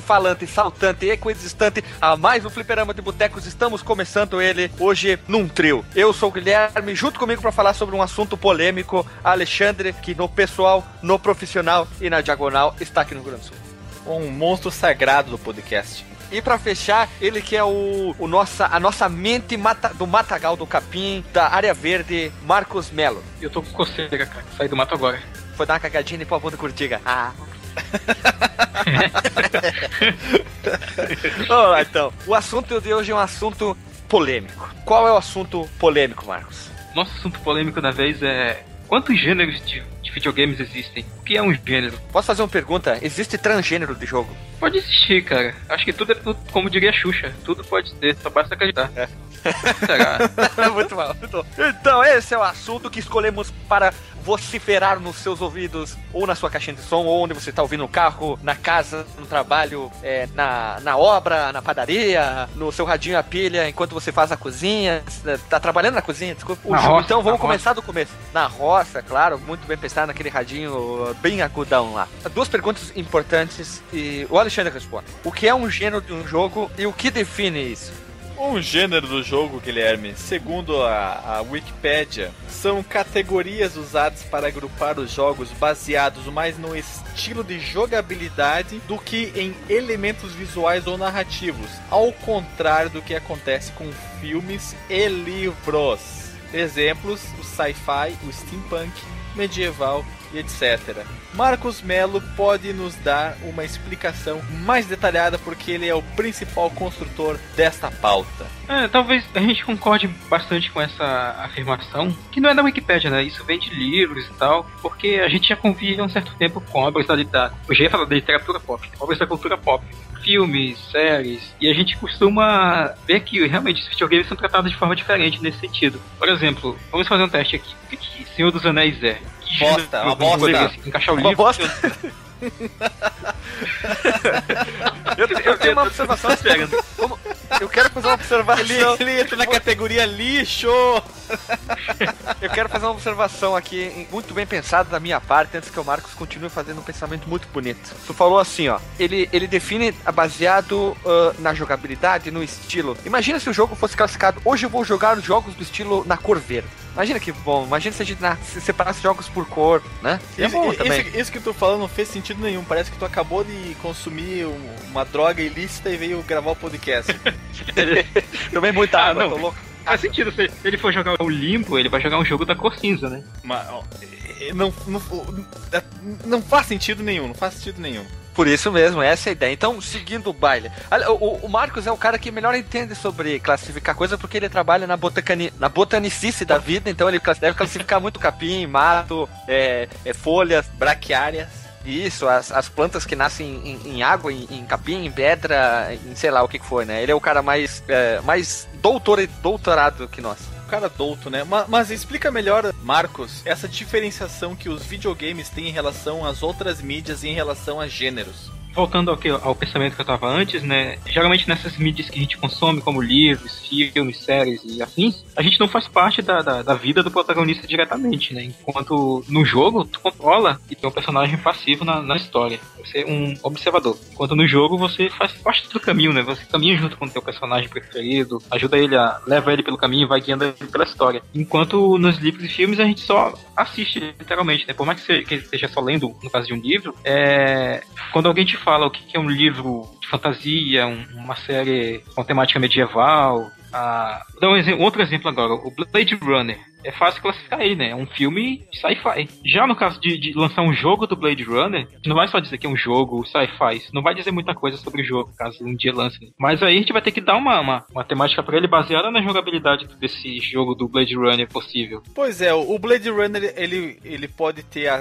Falante, saltante, equidistante a mais um Fliperama de Botecos. Estamos começando ele hoje num trio. Eu sou o Guilherme, junto comigo para falar sobre um assunto polêmico, Alexandre, que no pessoal, no profissional e na diagonal está aqui no Rio Grande do Sul. Um monstro sagrado do podcast. E para fechar, ele que é o, o nossa, a nossa mente mata, do Matagal do Capim, da área verde, Marcos Melo. Eu tô com coceira, cara. Saí do mato agora. Foi dar uma cagadinha e pôr a bunda curtiga. Ah. Vamos lá, então. O assunto de hoje é um assunto polêmico. Qual é o assunto polêmico, Marcos? Nosso assunto polêmico da vez é quantos gêneros de, de videogames existem? O que é um gênero? Posso fazer uma pergunta? Existe transgênero de jogo? Pode existir, cara. Acho que tudo é tudo, como diria a Xuxa, tudo pode ser, só basta acreditar. É. muito mal, muito bom. Então, esse é o assunto que escolhemos para vociferar nos seus ouvidos, ou na sua caixinha de som, ou onde você está ouvindo no carro, na casa, no trabalho, é, na, na obra, na padaria, no seu radinho a pilha, enquanto você faz a cozinha. Tá trabalhando na cozinha, desculpa. Na roça, então vamos começar do começo. Na roça, claro, muito bem pensado naquele radinho bem agudão lá. Duas perguntas importantes e o Alexandre responde. O que é um gênero de um jogo e o que define isso? Um gênero do jogo, Guilherme, segundo a, a Wikipédia, são categorias usadas para agrupar os jogos baseados mais no estilo de jogabilidade do que em elementos visuais ou narrativos, ao contrário do que acontece com filmes e livros. Exemplos: o sci-fi, o steampunk, medieval e etc. Marcos Melo pode nos dar uma explicação mais detalhada porque ele é o principal construtor desta pauta. É, talvez a gente concorde bastante com essa afirmação, que não é da Wikipédia, né? Isso vem de livros e tal, porque a gente já convive há um certo tempo com obras da, eu já ia falar da literatura pop, obras da cultura pop filmes, séries, e a gente costuma ver que realmente os videogames são tratados de forma diferente nesse sentido. Por exemplo, vamos fazer um teste aqui. O que, que Senhor dos Anéis é? Bosta, uma bosta. encaixar o Uma livro. bosta. eu, eu tenho uma observação Eu quero fazer uma observação. Ele, ele entra na categoria lixo! Eu quero fazer uma observação aqui, muito bem pensada da minha parte, antes que o Marcos continue fazendo um pensamento muito bonito. Tu falou assim, ó. Ele, ele define baseado ah, na jogabilidade, no estilo. Imagina se o jogo fosse classificado. Hoje eu vou jogar os jogos do estilo na cor verde. Imagina que bom. Imagina se a gente se separasse jogos por cor, né? É Isso, bom isso- também. isso que tu falando não fez sentido nenhum. Parece que tu acabou de consumir um- uma droga ilícita e veio gravar o podcast. Tomei muita Ah, água, não. tô louco. Faz sentido, se ele for jogar o limpo, ele vai jogar um jogo da cor cinza, né? Mas, eh, não, não, não faz sentido nenhum, não faz sentido nenhum. Por isso mesmo, essa é a ideia. Então, seguindo o baile. O, o Marcos é o cara que melhor entende sobre classificar coisa porque ele trabalha na, botacani, na botanicice da vida, então ele deve classificar muito capim, mato, é, é, folhas, Braquiárias. isso, as, as plantas que nascem em, em água, em, em capim, em pedra, em sei lá o que, que foi, né? Ele é o cara mais, é, mais doutor, doutorado que nós. Cara douto, né? Ma- Mas, explica melhor, Marcos, essa diferenciação que os videogames têm em relação às outras mídias e em relação a gêneros. Voltando ao, que, ao pensamento que eu tava antes, né? Geralmente nessas mídias que a gente consome, como livros, filmes, séries e afins, a gente não faz parte da, da, da vida do protagonista diretamente, né? Enquanto no jogo, tu controla e tem um personagem passivo na, na história. Você é um observador. Enquanto no jogo, você faz parte do caminho, né? Você caminha junto com o teu personagem preferido, ajuda ele a... leva ele pelo caminho, vai guiando ele pela história. Enquanto nos livros e filmes, a gente só assiste, literalmente, né? Por mais que que esteja só lendo, no caso de um livro, é... quando alguém te fala o que é um livro de fantasia, um- uma série com temática medieval. Ah, vou dar um exemplo- outro exemplo agora, o Blade Runner. É fácil classificar ele, né? É um filme sci-fi. Já no caso de, de lançar um jogo do Blade Runner, não vai só dizer que é um jogo sci-fi, não vai dizer muita coisa sobre o jogo, caso um dia lance. Mas aí a gente vai ter que dar uma, uma, uma temática pra ele baseada na jogabilidade desse jogo do Blade Runner possível. Pois é, o Blade Runner ele, ele pode ter a,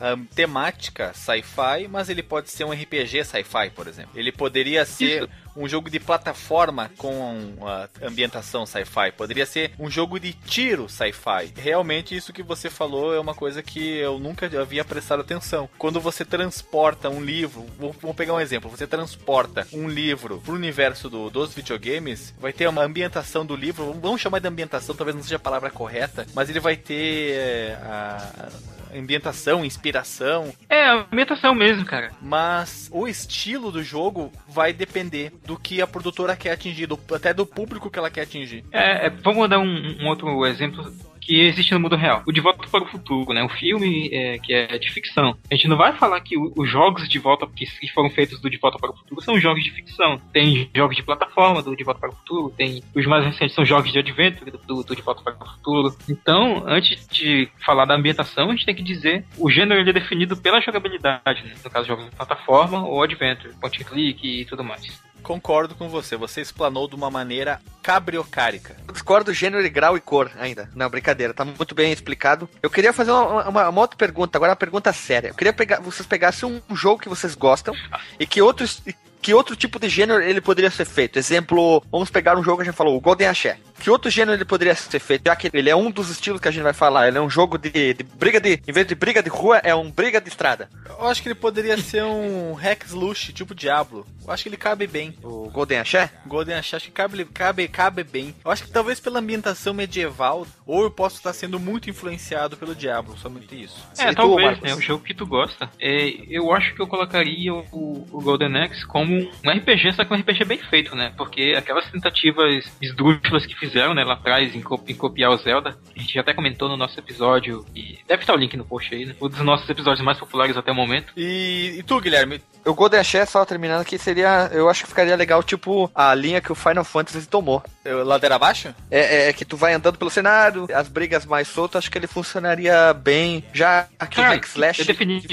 a temática sci-fi, mas ele pode ser um RPG sci-fi, por exemplo. Ele poderia ser Isso. Um jogo de plataforma com ambientação sci-fi. Poderia ser um jogo de tiro sci-fi. Realmente, isso que você falou é uma coisa que eu nunca havia prestado atenção. Quando você transporta um livro, vou, vou pegar um exemplo, você transporta um livro pro universo do, dos videogames, vai ter uma ambientação do livro, vamos chamar de ambientação, talvez não seja a palavra correta, mas ele vai ter é, a, ambientação, inspiração. É, ambientação mesmo, cara. Mas o estilo do jogo vai depender do que a produtora quer atingir, do, até do público que ela quer atingir. É, é vamos dar um, um outro exemplo que existe no mundo real. O De Volta para o Futuro, né? O filme é, que é de ficção. A gente não vai falar que os jogos de volta que, foram feitos do De Volta para o Futuro são jogos de ficção. Tem jogos de plataforma do De Volta para o Futuro, tem os mais recentes são jogos de adventure do, do, do De Volta para o Futuro. Então, antes de falar da ambientação, a gente tem que dizer o gênero ele é definido pela jogabilidade, né? no caso jogos de plataforma ou adventure, point and click e tudo mais. Concordo com você, você explanou de uma maneira cabriocárica. Eu discordo gênero, grau e cor ainda. Não, brincadeira, tá muito bem explicado. Eu queria fazer uma, uma, uma outra pergunta, agora uma pergunta séria. Eu queria pegar, vocês pegassem um jogo que vocês gostam e que outros que outro tipo de gênero ele poderia ser feito? Exemplo, vamos pegar um jogo que a gente falou, o Golden Axé. Que outro gênero ele poderia ser feito? Já que ele é um dos estilos que a gente vai falar, ele é um jogo de, de briga de. Em vez de briga de rua, é um briga de estrada. Eu acho que ele poderia ser um Rex Lush, tipo Diablo. Eu acho que ele cabe bem. O Golden Axé? Golden Axé, acho que cabe, cabe, cabe bem. Eu acho que talvez pela ambientação medieval, ou eu posso estar sendo muito influenciado pelo Diablo, somente isso. É, talvez, né? O jogo que tu gosta. É, eu acho que eu colocaria o, o Golden Axe como um RPG, só que um RPG bem feito, né? Porque aquelas tentativas esdrúxulas que fizeram, né, lá atrás, em, em, copiar o Zelda, a gente já até comentou no nosso episódio, e deve estar o link no post aí, né? Um dos nossos episódios mais populares até o momento. E, e tu, Guilherme? O Golden Axé, só terminando aqui, seria. Eu acho que ficaria legal, tipo, a linha que o Final Fantasy tomou. Eu, ladeira abaixo? É, é, é, que tu vai andando pelo cenário, as brigas mais soltas, acho que ele funcionaria bem. Já aqui o Slash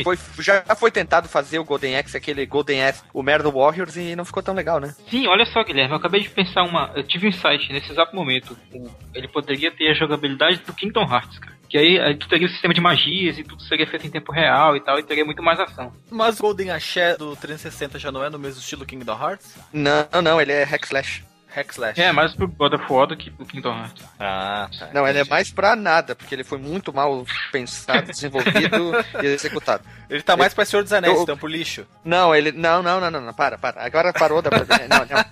foi, já foi tentado fazer o Golden Axe, aquele Golden Axe, o Merda Warriors, e não ficou tão legal, né? Sim, olha só, Guilherme, eu acabei de pensar uma. Eu tive um insight nesse exato momento. Ele poderia ter a jogabilidade do Kingdom Hearts, cara. Que aí, aí tu teria o sistema de magias e tudo seria feito em tempo real e tal, e teria muito mais ação. Mas o Golden Axé do 360 já não é no mesmo estilo Kingdom Hearts? Não, não, ele é Hack Slash. Hack Slash. É, mais pro God of War do que pro Kingdom Hearts. Ah, tá. Não, ele é mais pra nada, porque ele foi muito mal pensado, desenvolvido e executado. Ele tá mais ele, pra Senhor dos Anéis, eu, então, pro lixo. Não, ele. Não, não, não, não, não, para, para. Agora parou da. não, não.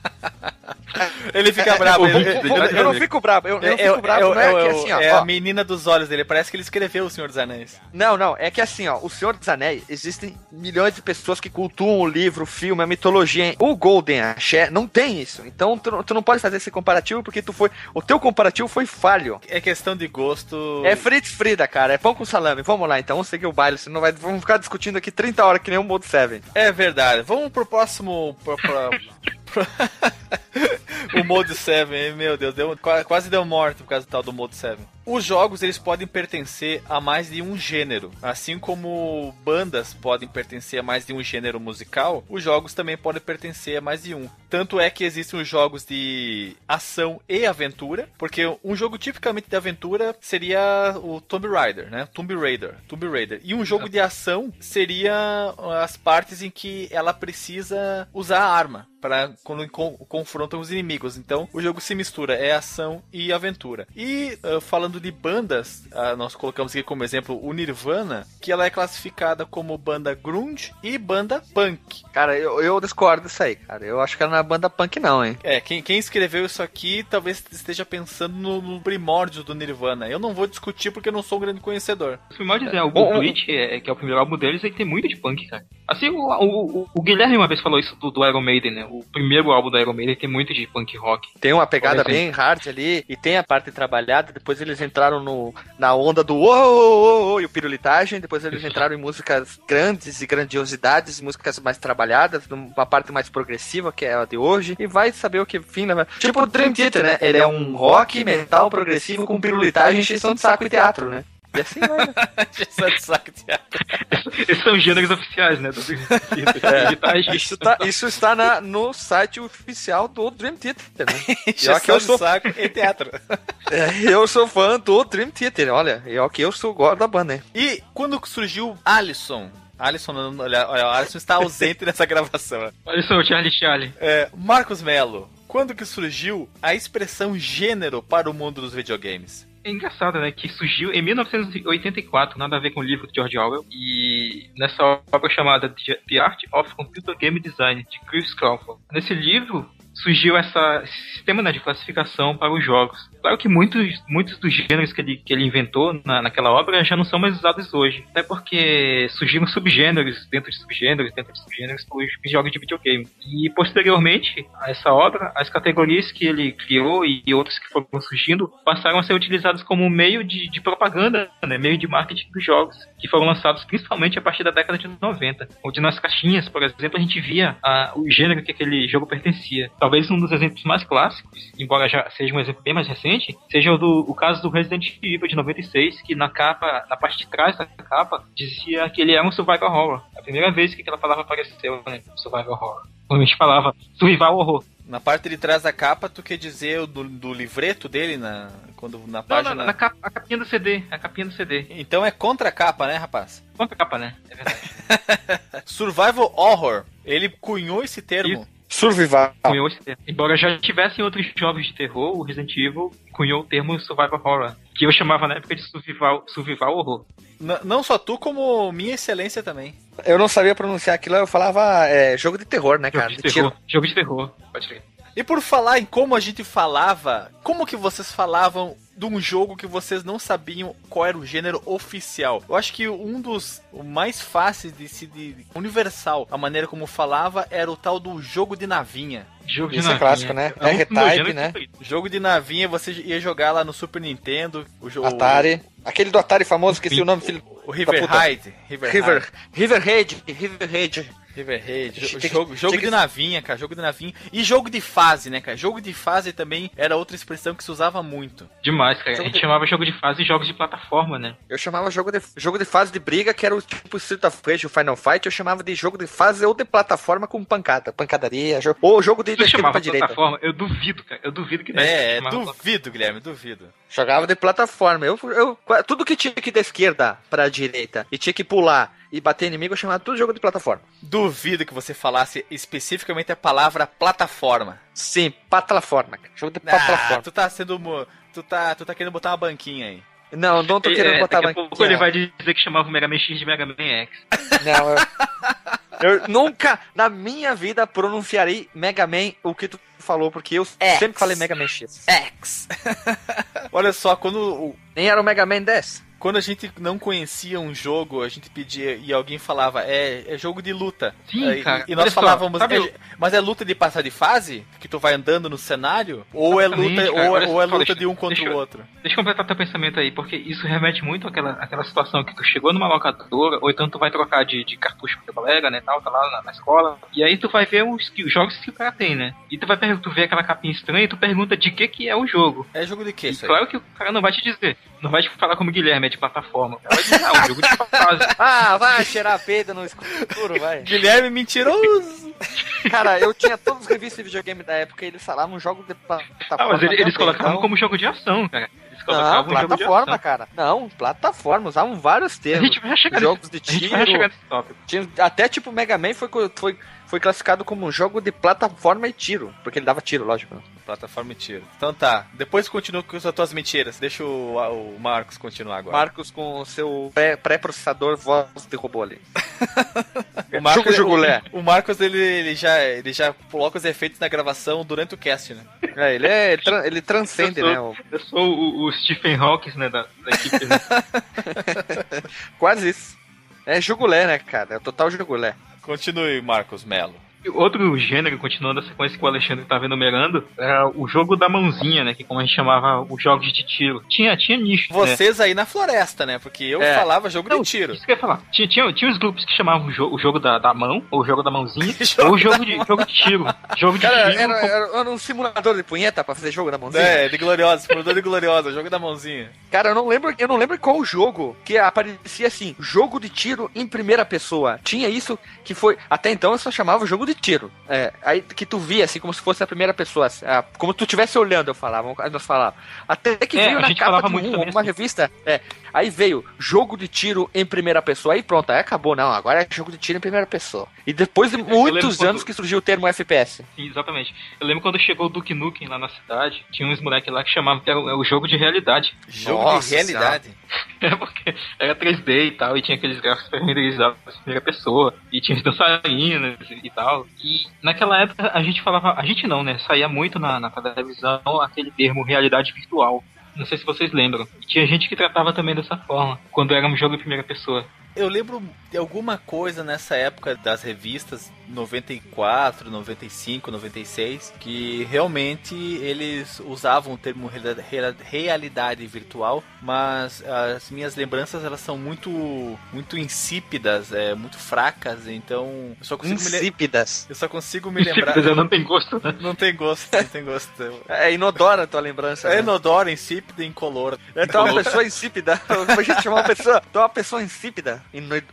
Ele fica é, bravo. É, eu, eu, eu, não fico bravo. Eu, eu não fico bravo. não é, que assim, ó. É ó, a menina dos olhos dele. Parece que ele escreveu O Senhor dos Anéis. Não, não. É que assim, ó. O Senhor dos Anéis, existem milhões de pessoas que cultuam o livro, o filme, a mitologia. O Golden Axé não tem isso. Então tu, tu não pode fazer esse comparativo porque tu foi. O teu comparativo foi falho. É questão de gosto. É Fritz Frida, cara. É pão com salame. Vamos lá, então. Vamos seguir o baile. Senão vai, vamos ficar discutindo aqui 30 horas que nem o Mode 7. É verdade. Vamos pro próximo. Pro, pro... o Mode 7, meu Deus, deu, quase deu morte por causa do tal do Mode 7. Os jogos eles podem pertencer a mais de um gênero, assim como bandas podem pertencer a mais de um gênero musical, os jogos também podem pertencer a mais de um. Tanto é que existem os jogos de ação e aventura, porque um jogo tipicamente de aventura seria o Tomb Raider, né? Tomb Raider, Tomb Raider. E um jogo de ação seria as partes em que ela precisa usar a arma para quando confrontam os inimigos. Então, o jogo se mistura, é ação e aventura. E uh, falando de bandas, uh, nós colocamos aqui como exemplo o Nirvana, que ela é classificada como banda grunge e banda punk. Cara, eu, eu discordo disso aí, cara. Eu acho que ela não é banda punk não, hein. É, quem, quem escreveu isso aqui talvez esteja pensando no, no primórdio do Nirvana. Eu não vou discutir porque eu não sou um grande conhecedor. Os primórdios é, o Good Witch, é, que é o primeiro álbum deles, ele tem muito de punk, cara. Assim, o, o, o, Guilherme uma vez falou isso do, do Iron Maiden, né? O primeiro álbum do Iron Maiden tem muito de punk rock. Tem uma pegada bem hard ali, e tem a parte trabalhada, depois eles entraram no, na onda do oh, e o pirulitagem, depois eles entraram em músicas grandes e grandiosidades, músicas mais trabalhadas, numa parte mais progressiva, que é a de hoje, e vai saber o que fim leva. Tipo o Dream Theater, né? Ele é um rock, metal, progressivo com pirulitagem, extensão de saco e teatro, né? E assim vai, né? de saco teatro. Esses são gêneros oficiais, né? Do é. isso, tá, isso está na, no site oficial do Dream Theater, né? Já que eu sou saco e teatro. É, eu sou fã do Dream Theater, olha. É o que eu sou gosto da banda, né? E quando surgiu Alisson Alisson, olha, olha, o Alisson está ausente nessa gravação. Alisson, Charlie Charlie. É, Marcos Melo, quando que surgiu a expressão gênero para o mundo dos videogames? É engraçado, né? Que surgiu em 1984, nada a ver com o livro de George Orwell, e nessa obra chamada The Art of Computer Game Design, de Chris Crawford. Nesse livro, surgiu essa, esse sistema né, de classificação para os jogos. Claro que muitos, muitos dos gêneros que ele, que ele inventou na, naquela obra já não são mais usados hoje. Até porque surgiram subgêneros dentro de subgêneros, dentro de subgêneros para os jogos de videogame. E posteriormente a essa obra, as categorias que ele criou e, e outras que foram surgindo passaram a ser utilizadas como meio de, de propaganda, né, meio de marketing dos jogos, que foram lançados principalmente a partir da década de 90. Onde nas caixinhas, por exemplo, a gente via a, o gênero que aquele jogo pertencia. Talvez um dos exemplos mais clássicos, embora já seja um exemplo bem mais recente, seja o, do, o caso do Resident Evil de 96, que na capa, na parte de trás da capa, dizia que ele era um survival horror. A primeira vez que aquela palavra apareceu, né? Survival horror. Normalmente falava survival horror. Na parte de trás da capa, tu quer dizer do, do livreto dele na, quando, na página. Não, na, na capa, a capinha do CD. A capinha do CD. Então é contra a capa, né, rapaz? Contra a capa, né? É verdade. Survival Horror. Ele cunhou esse termo. Isso. Survival. Cunhou esse termo. Embora já tivessem outros jogos de terror, o Resident Evil cunhou o termo Survival Horror, que eu chamava na época de Survival, survival Horror. N não só tu, como minha excelência também. Eu não sabia pronunciar aquilo, eu falava é, jogo de terror, né, cara? Jogo de, de terror. Tiro. Jogo de terror, pode ver. E por falar em como a gente falava, como que vocês falavam de um jogo que vocês não sabiam qual era o gênero oficial. Eu acho que um dos mais fáceis de se de universal, a maneira como falava era o tal do jogo de navinha. Jogo de Isso navinha. é clássico, né? É R-Type, né? Jogo de navinha, você ia jogar lá no Super Nintendo, o jogo Atari. Aquele do Atari famoso, esqueci o nome, filho. O River Ride. River River Riverhead, Riverhead. Riverhead. Jogo, jogo de navinha, cara. Jogo de navinha. E jogo de fase, né, cara? Jogo de fase também era outra expressão que se usava muito. Demais, cara. Jogo a gente de... chamava jogo de fase e jogos de plataforma, né? Eu chamava jogo de, jogo de fase de briga, que era o tipo Street of Rage, o Final Fight. Eu chamava de jogo de fase ou de plataforma com pancada. Pancadaria. Jogo, ou jogo de tu chamava pra direita. plataforma? Eu duvido, cara. Eu duvido que É, duvido, Guilherme, duvido. Jogava de plataforma. Eu, eu, tudo que tinha que ir da esquerda pra direita e tinha que pular e bater inimigo, eu chamava tudo jogo de plataforma. Duvido que você falasse especificamente a palavra plataforma. Sim, plataforma. Jogo de plataforma. Ah, tu tá sendo. Tu tá, tu tá querendo botar uma banquinha aí. Não, não tô querendo é, botar daqui banquinha. Pouco ele vai dizer que chamava o Mega Man X de Mega Man X. Não, eu, eu nunca na minha vida pronunciarei Mega Man o que tu falou, porque eu X. sempre falei Mega Man X. X. Olha só, quando. Nem era o Mega Man 10 quando a gente não conhecia um jogo, a gente pedia e alguém falava, é, é jogo de luta. Sim, é, cara. E nós falávamos, é, mas é luta de passar de fase? Que tu vai andando no cenário? Ou é luta, cara, ou, ou, é luta deixa, de um contra deixa, o outro? Deixa eu completar teu pensamento aí, porque isso remete muito àquela, àquela situação que tu chegou numa locadora, ou então tu vai trocar de, de cartucho com teu colega, né, tal, tá lá na, na, escola, e aí tu vai ver os, os jogos que o cara tem, né? E tu vai tu vê aquela capinha estranha e tu pergunta de que que é o jogo. É jogo de quê, isso Claro que o cara não vai te dizer. Não vai te falar como Guilherme, é de plataforma. Vai dizer, não, jogo de fase. ah, vai cheirar peida no escuro, vai. Guilherme mentiroso. Cara, eu tinha todos os revistas de videogame da época e eles falavam jogo de plataforma. Ah, mas eles, eles colocavam então... como jogo de ação, cara. Eles não, plataforma, cara. Não, plataforma. Usavam vários termos. A gente vai chegar Jogos de tiro. A gente vai chegar nesse tópico. Tinha, até tipo Mega Man foi, foi foi classificado como um jogo de plataforma e tiro, porque ele dava tiro, lógico. Plataforma e tiro. Então tá, depois continua com as tuas mentiras. Deixa o, o Marcos continuar agora. Marcos com o seu pré-processador voz de robô ali. o Marcos, o, o, Marcos ele, ele, já, ele já coloca os efeitos na gravação durante o cast, né? É, ele, é, ele, ele transcende, eu sou, né? O... Eu sou o, o Stephen Hawking, né, da, da equipe. Né? Quase isso. É jugulé, né, cara? É o total jugulé. Continue, Marcos Melo. Outro gênero, continuando a sequência que o Alexandre estava enumerando, era o jogo da mãozinha, né? Que como a gente chamava os jogos de tiro. Tinha, tinha nicho. Né? Vocês né? aí na floresta, né? Porque eu é. falava jogo Não, de tiro. Isso que eu ia falar. Tinha, tinha, tinha os grupos que chamavam o jogo, o jogo da, da mão, ou o jogo da mãozinha, ou o jogo de, jogo de tiro. Jogo de Cara, tiro. Era, era, era, um simulador de punheta pra fazer jogo da mãozinha. É, de gloriosa, simulador de gloriosa, jogo da mãozinha. Cara, eu não lembro, eu não lembro qual jogo que aparecia assim, jogo de tiro em primeira pessoa. Tinha isso que foi. Até então eu só chamava jogo de de tiro. É, aí que tu via, assim, como se fosse a primeira pessoa. Assim, a, como tu estivesse olhando, eu falava. Nós falava. Até que É, veio a na gente capa falava de muito um, uma revista. É, aí veio jogo de tiro em primeira pessoa. Aí pronto, aí acabou. Não, agora é jogo de tiro em primeira pessoa. E depois de muitos quando- anos que surgiu o termo FPS. Sim, exatamente. Eu lembro quando chegou o Duke Nukem lá na cidade, tinha uns moleques lá que chamavam que era o, é o jogo de realidade. Jogo Nossa de realidade. É porque era 3D e tal, e tinha aqueles gráficos renderizados na primeira pessoa, e tinha as dançarinas e tal. E naquela época a gente falava, a gente não, né? Saía muito na, na televisão aquele termo realidade virtual. Não sei se vocês lembram. Tinha gente que tratava também dessa forma, quando era um jogo em primeira pessoa. Eu lembro de alguma coisa nessa época das revistas 94, 95, 96, que realmente eles usavam o termo reali- reali- realidade virtual, mas as minhas lembranças elas são muito muito insípidas, é, muito fracas, então eu só consigo me, Insípidas. eu só consigo me lembrar. Simples, não tem gosto, né? Não tem gosto, não tem gosto. É inodora a tua lembrança. É né? inodoro, insípido e incolor. É, é uma pessoa insípida. A gente chama uma pessoa. É uma pessoa insípida,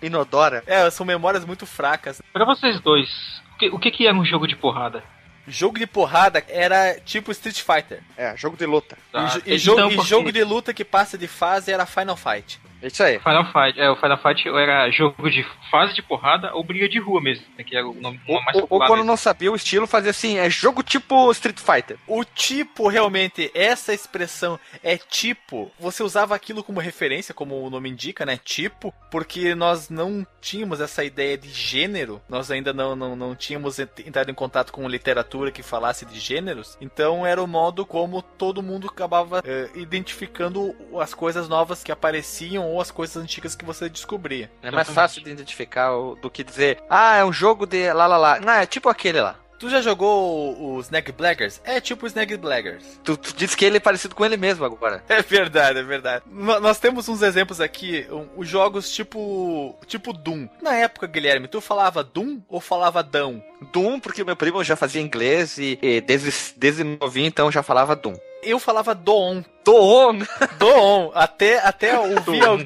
inodora. É, são memórias muito fracas. Pra vocês dois, o que, o que que era um jogo de porrada? Jogo de porrada era tipo Street Fighter. É, jogo de luta. Tá? e e, Então, jogo, e porque- jogo de luta que passa de fase era Final Fight. É isso aí. Final Fight, é, o Final Fight era jogo de fase de porrada ou briga de rua mesmo, né, que era o nome Ou, mais ou- ou popular quando mesmo. não sabia o estilo, fazia assim, é jogo tipo Street Fighter. O tipo, realmente, essa expressão é tipo. Você usava aquilo como referência, como o nome indica, né? Tipo, porque nós não tínhamos essa ideia de gênero, nós ainda não, não, não tínhamos ent- entrado em contato com literatura que falasse de gêneros, então era o modo como todo mundo acabava eh, identificando as coisas novas que apareciam ou as coisas antigas que você descobria. É mais Exatamente. fácil de identificar do que dizer, ah, é um jogo de lá lá lá. Não, é tipo aquele lá. Tu já jogou o, o Snag Blaggers? É tipo o Snag Blaggers. Tu, tu disse que ele é parecido com ele mesmo agora. É verdade, é verdade. No- nós temos uns exemplos aqui, um- os jogos tipo tipo Doom. Na época, Guilherme, tu falava Doom ou falava Dão? Doom, porque meu primo já fazia inglês e, e desde, desde novinho, então já falava Doom. Eu falava Doon. Doom! Doon. Até até ouvir al-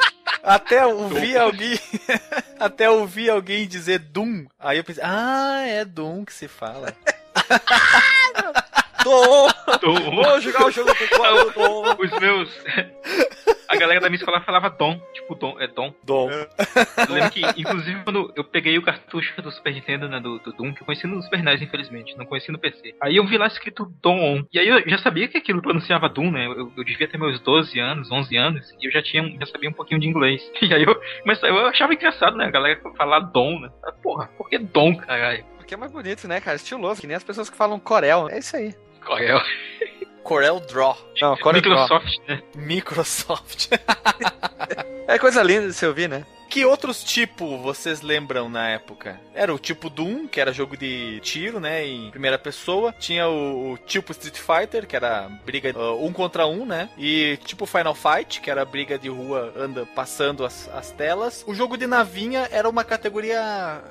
até ouvir alguém até ouvir alguém dizer Doom. Aí eu pensei, ah, é Doom que se fala. Doom! Dom. Vou jogar o jogo do qual Doom! Os meus. A galera da minha escola falava Dom, tipo Dom, é Dom. Dom. Eu lembro que, inclusive, quando eu peguei o cartucho do Super Nintendo, né, do, do Doom, que eu conheci no Super NES, infelizmente, não conheci no PC. Aí eu vi lá escrito Dom. E aí eu já sabia que aquilo pronunciava Doom, né? Eu, eu devia ter meus 12 anos, 11 anos, e eu já tinha, já sabia um pouquinho de inglês. E aí eu, mas eu achava engraçado, né? A galera falar Dom, né? Porra, por que Dom, caralho? Porque é mais bonito, né, cara? Estiloso, que nem as pessoas que falam Corel. É isso aí. O- Corel Draw. Não, Corel Microsoft, né? Microsoft. É coisa linda de se ouvir, né? Que outros tipos vocês lembram na época? Era o tipo Doom, que era jogo de tiro, né, em primeira pessoa. Tinha o, o tipo Street Fighter, que era briga uh, um contra um, né? E tipo Final Fight, que era briga de rua, anda passando as, as telas. O jogo de navinha era uma categoria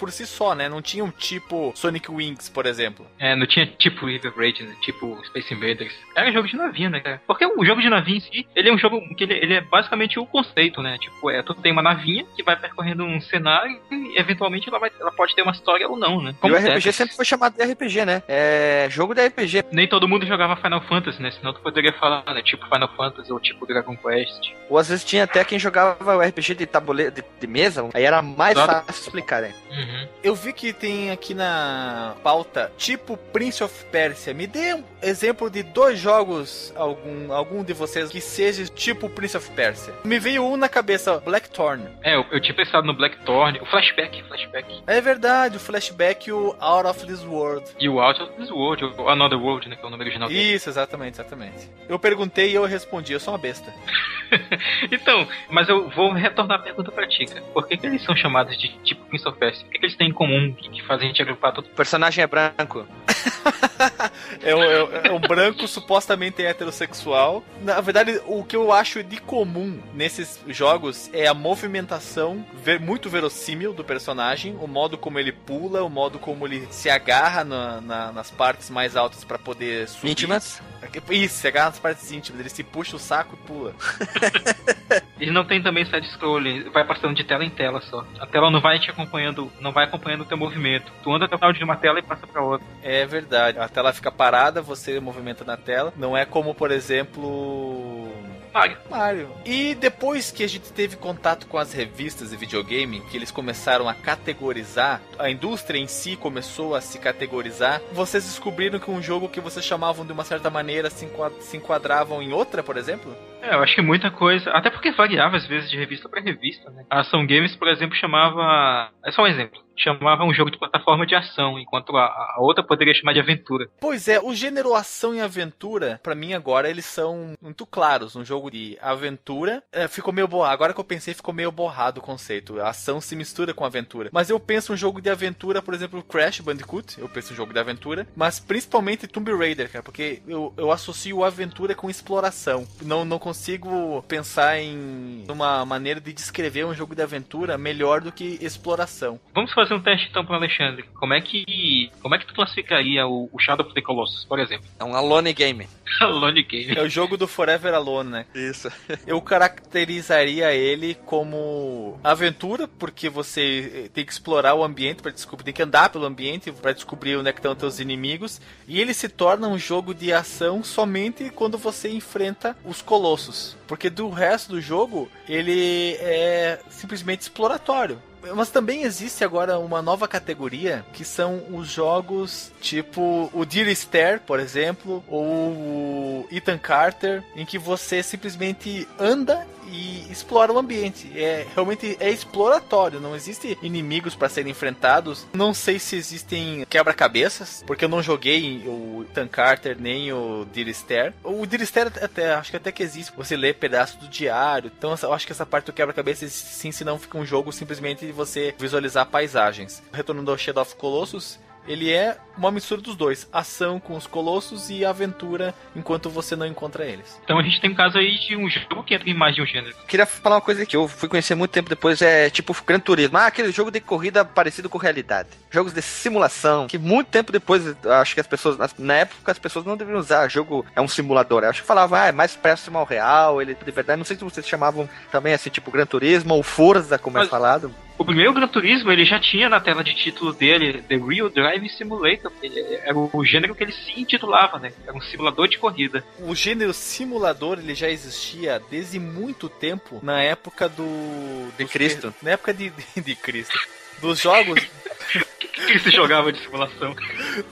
por si só, né? Não tinha um tipo Sonic Wings, por exemplo. É, não tinha tipo River Raid, né? tipo Space Invaders. Era jogo de navinha, né, cara? Porque o jogo de navinha em si, ele é um jogo que ele, ele é basicamente o conceito, né? Tipo, é, tu tem uma navinha que vai percorrendo um cenário e eventualmente ela, vai, ela pode ter uma história ou não, né? e o RPG Tetris. sempre foi chamado de RPG, né? É jogo de RPG. Nem todo mundo jogava Final Fantasy, né? Senão tu poderia falar, né? Tipo Final Fantasy ou tipo Dragon Quest. Ou às vezes tinha até quem jogava o RPG de tabuleiro de, de mesa, aí era mais Exato. fácil explicar, né? Uhum. Eu vi que tem aqui na pauta tipo Prince of Persia. Me dê um exemplo de dois jogos, algum, algum de vocês, que seja tipo Prince of Persia. Me veio um na cabeça, Blackthorn. É, eu, eu tinha pensado no Blackthorn, o Flashback, Flashback. É verdade, o flashback e o Out of This World. E o Out of This World, o Another World, né? Que é o nome original dele. Isso, exatamente, exatamente. Eu perguntei e eu respondi, eu sou uma besta. Então, mas eu vou retornar a pergunta pra ti, cara. Por que, que eles são chamados de tipo Prince of Persia? O que, eles têm em comum que, que fazem a gente agrupar todo O personagem é branco. É um, é um- é um branco supostamente heterossexual. Na verdade, o que eu acho de comum nesses jogos é a movimentação ver- muito verossímil do personagem, o modo como ele pula, o modo como ele se agarra na- na- nas partes mais altas para poder subir. Íntimas. Isso, você agarra nas partes íntimas, ele se puxa o saco e pula. Ele não tem também side scrolling, vai passando de tela em tela só. A tela não vai te acompanhando, não vai acompanhando o teu movimento. Tu anda até o final de uma tela e passa pra outra. É verdade. A tela fica parada, você movimenta na tela. Não é como, por exemplo. Mario. Mario. E depois que a gente teve contato com as revistas de videogame, que eles começaram a categorizar, a indústria em si começou a se categorizar, vocês descobriram que um jogo que vocês chamavam de uma certa maneira se enquad- se enquadravam em outra, por exemplo? É, eu acho que muita coisa. Até porque variava às vezes de revista pra revista, né? A Ação Games, por exemplo, chamava. É só um exemplo. Chamava um jogo de plataforma de ação, enquanto a, a outra poderia chamar de aventura. Pois é, o gênero ação e aventura, pra mim agora eles são muito claros. Um jogo de aventura é, ficou meio borrado. Agora que eu pensei, ficou meio borrado o conceito. A ação se mistura com aventura. Mas eu penso um jogo de aventura, por exemplo, Crash Bandicoot. Eu penso um jogo de aventura. Mas principalmente Tomb Raider, cara, porque eu, eu associo aventura com exploração. Não, não consigo pensar em uma maneira de descrever um jogo de aventura melhor do que exploração. Vamos fazer um teste então pro Alexandre. Como é que. Como é que tu classificaria o, o Shadow of the Colossus, por exemplo? É um alone game. Lone Game. É o jogo do Forever Alone, né? Isso. Eu caracterizaria ele como aventura, porque você tem que explorar o ambiente para descobrir, tem que andar pelo ambiente para descobrir onde é que estão teus inimigos. E ele se torna um jogo de ação somente quando você enfrenta os colossos, porque do resto do jogo ele é simplesmente exploratório. Mas também existe agora uma nova categoria que são os jogos tipo o Dear Esther, por exemplo, ou o Ethan Carter, em que você simplesmente anda e explora o ambiente. É realmente é exploratório, não existe inimigos para serem enfrentados. Não sei se existem quebra-cabeças, porque eu não joguei o Ethan Carter nem o Dear Esther. O Dear Esther até acho que até que existe. Você lê pedaços do diário. Então eu acho que essa parte do quebra-cabeça sim, se não fica um jogo simplesmente você visualizar paisagens. Retornando ao Shadow of Colossus, ele é uma mistura dos dois, ação com os colossos e aventura enquanto você não encontra eles. Então a gente tem um caso aí de um jogo que entra em mais de um gênero. Queria falar uma coisa que eu fui conhecer muito tempo depois, é tipo Gran Turismo. Ah, aquele jogo de corrida parecido com realidade. Jogos de simulação, que muito tempo depois, acho que as pessoas, na época as pessoas não deveriam usar, jogo é um simulador. Eu acho que falavam, ah, é mais próximo ao real, ele de verdade. Não sei se vocês chamavam também assim, tipo Gran Turismo ou Forza, como é Mas- falado. O primeiro Gran Turismo ele já tinha na tela de título dele The Real Drive Simulator. Era o gênero que ele se intitulava, né? Era um simulador de corrida. O gênero simulador ele já existia desde muito tempo na época do De dos- Cristo. Na época de, de, de Cristo. Dos jogos, O que, que se jogava de simulação?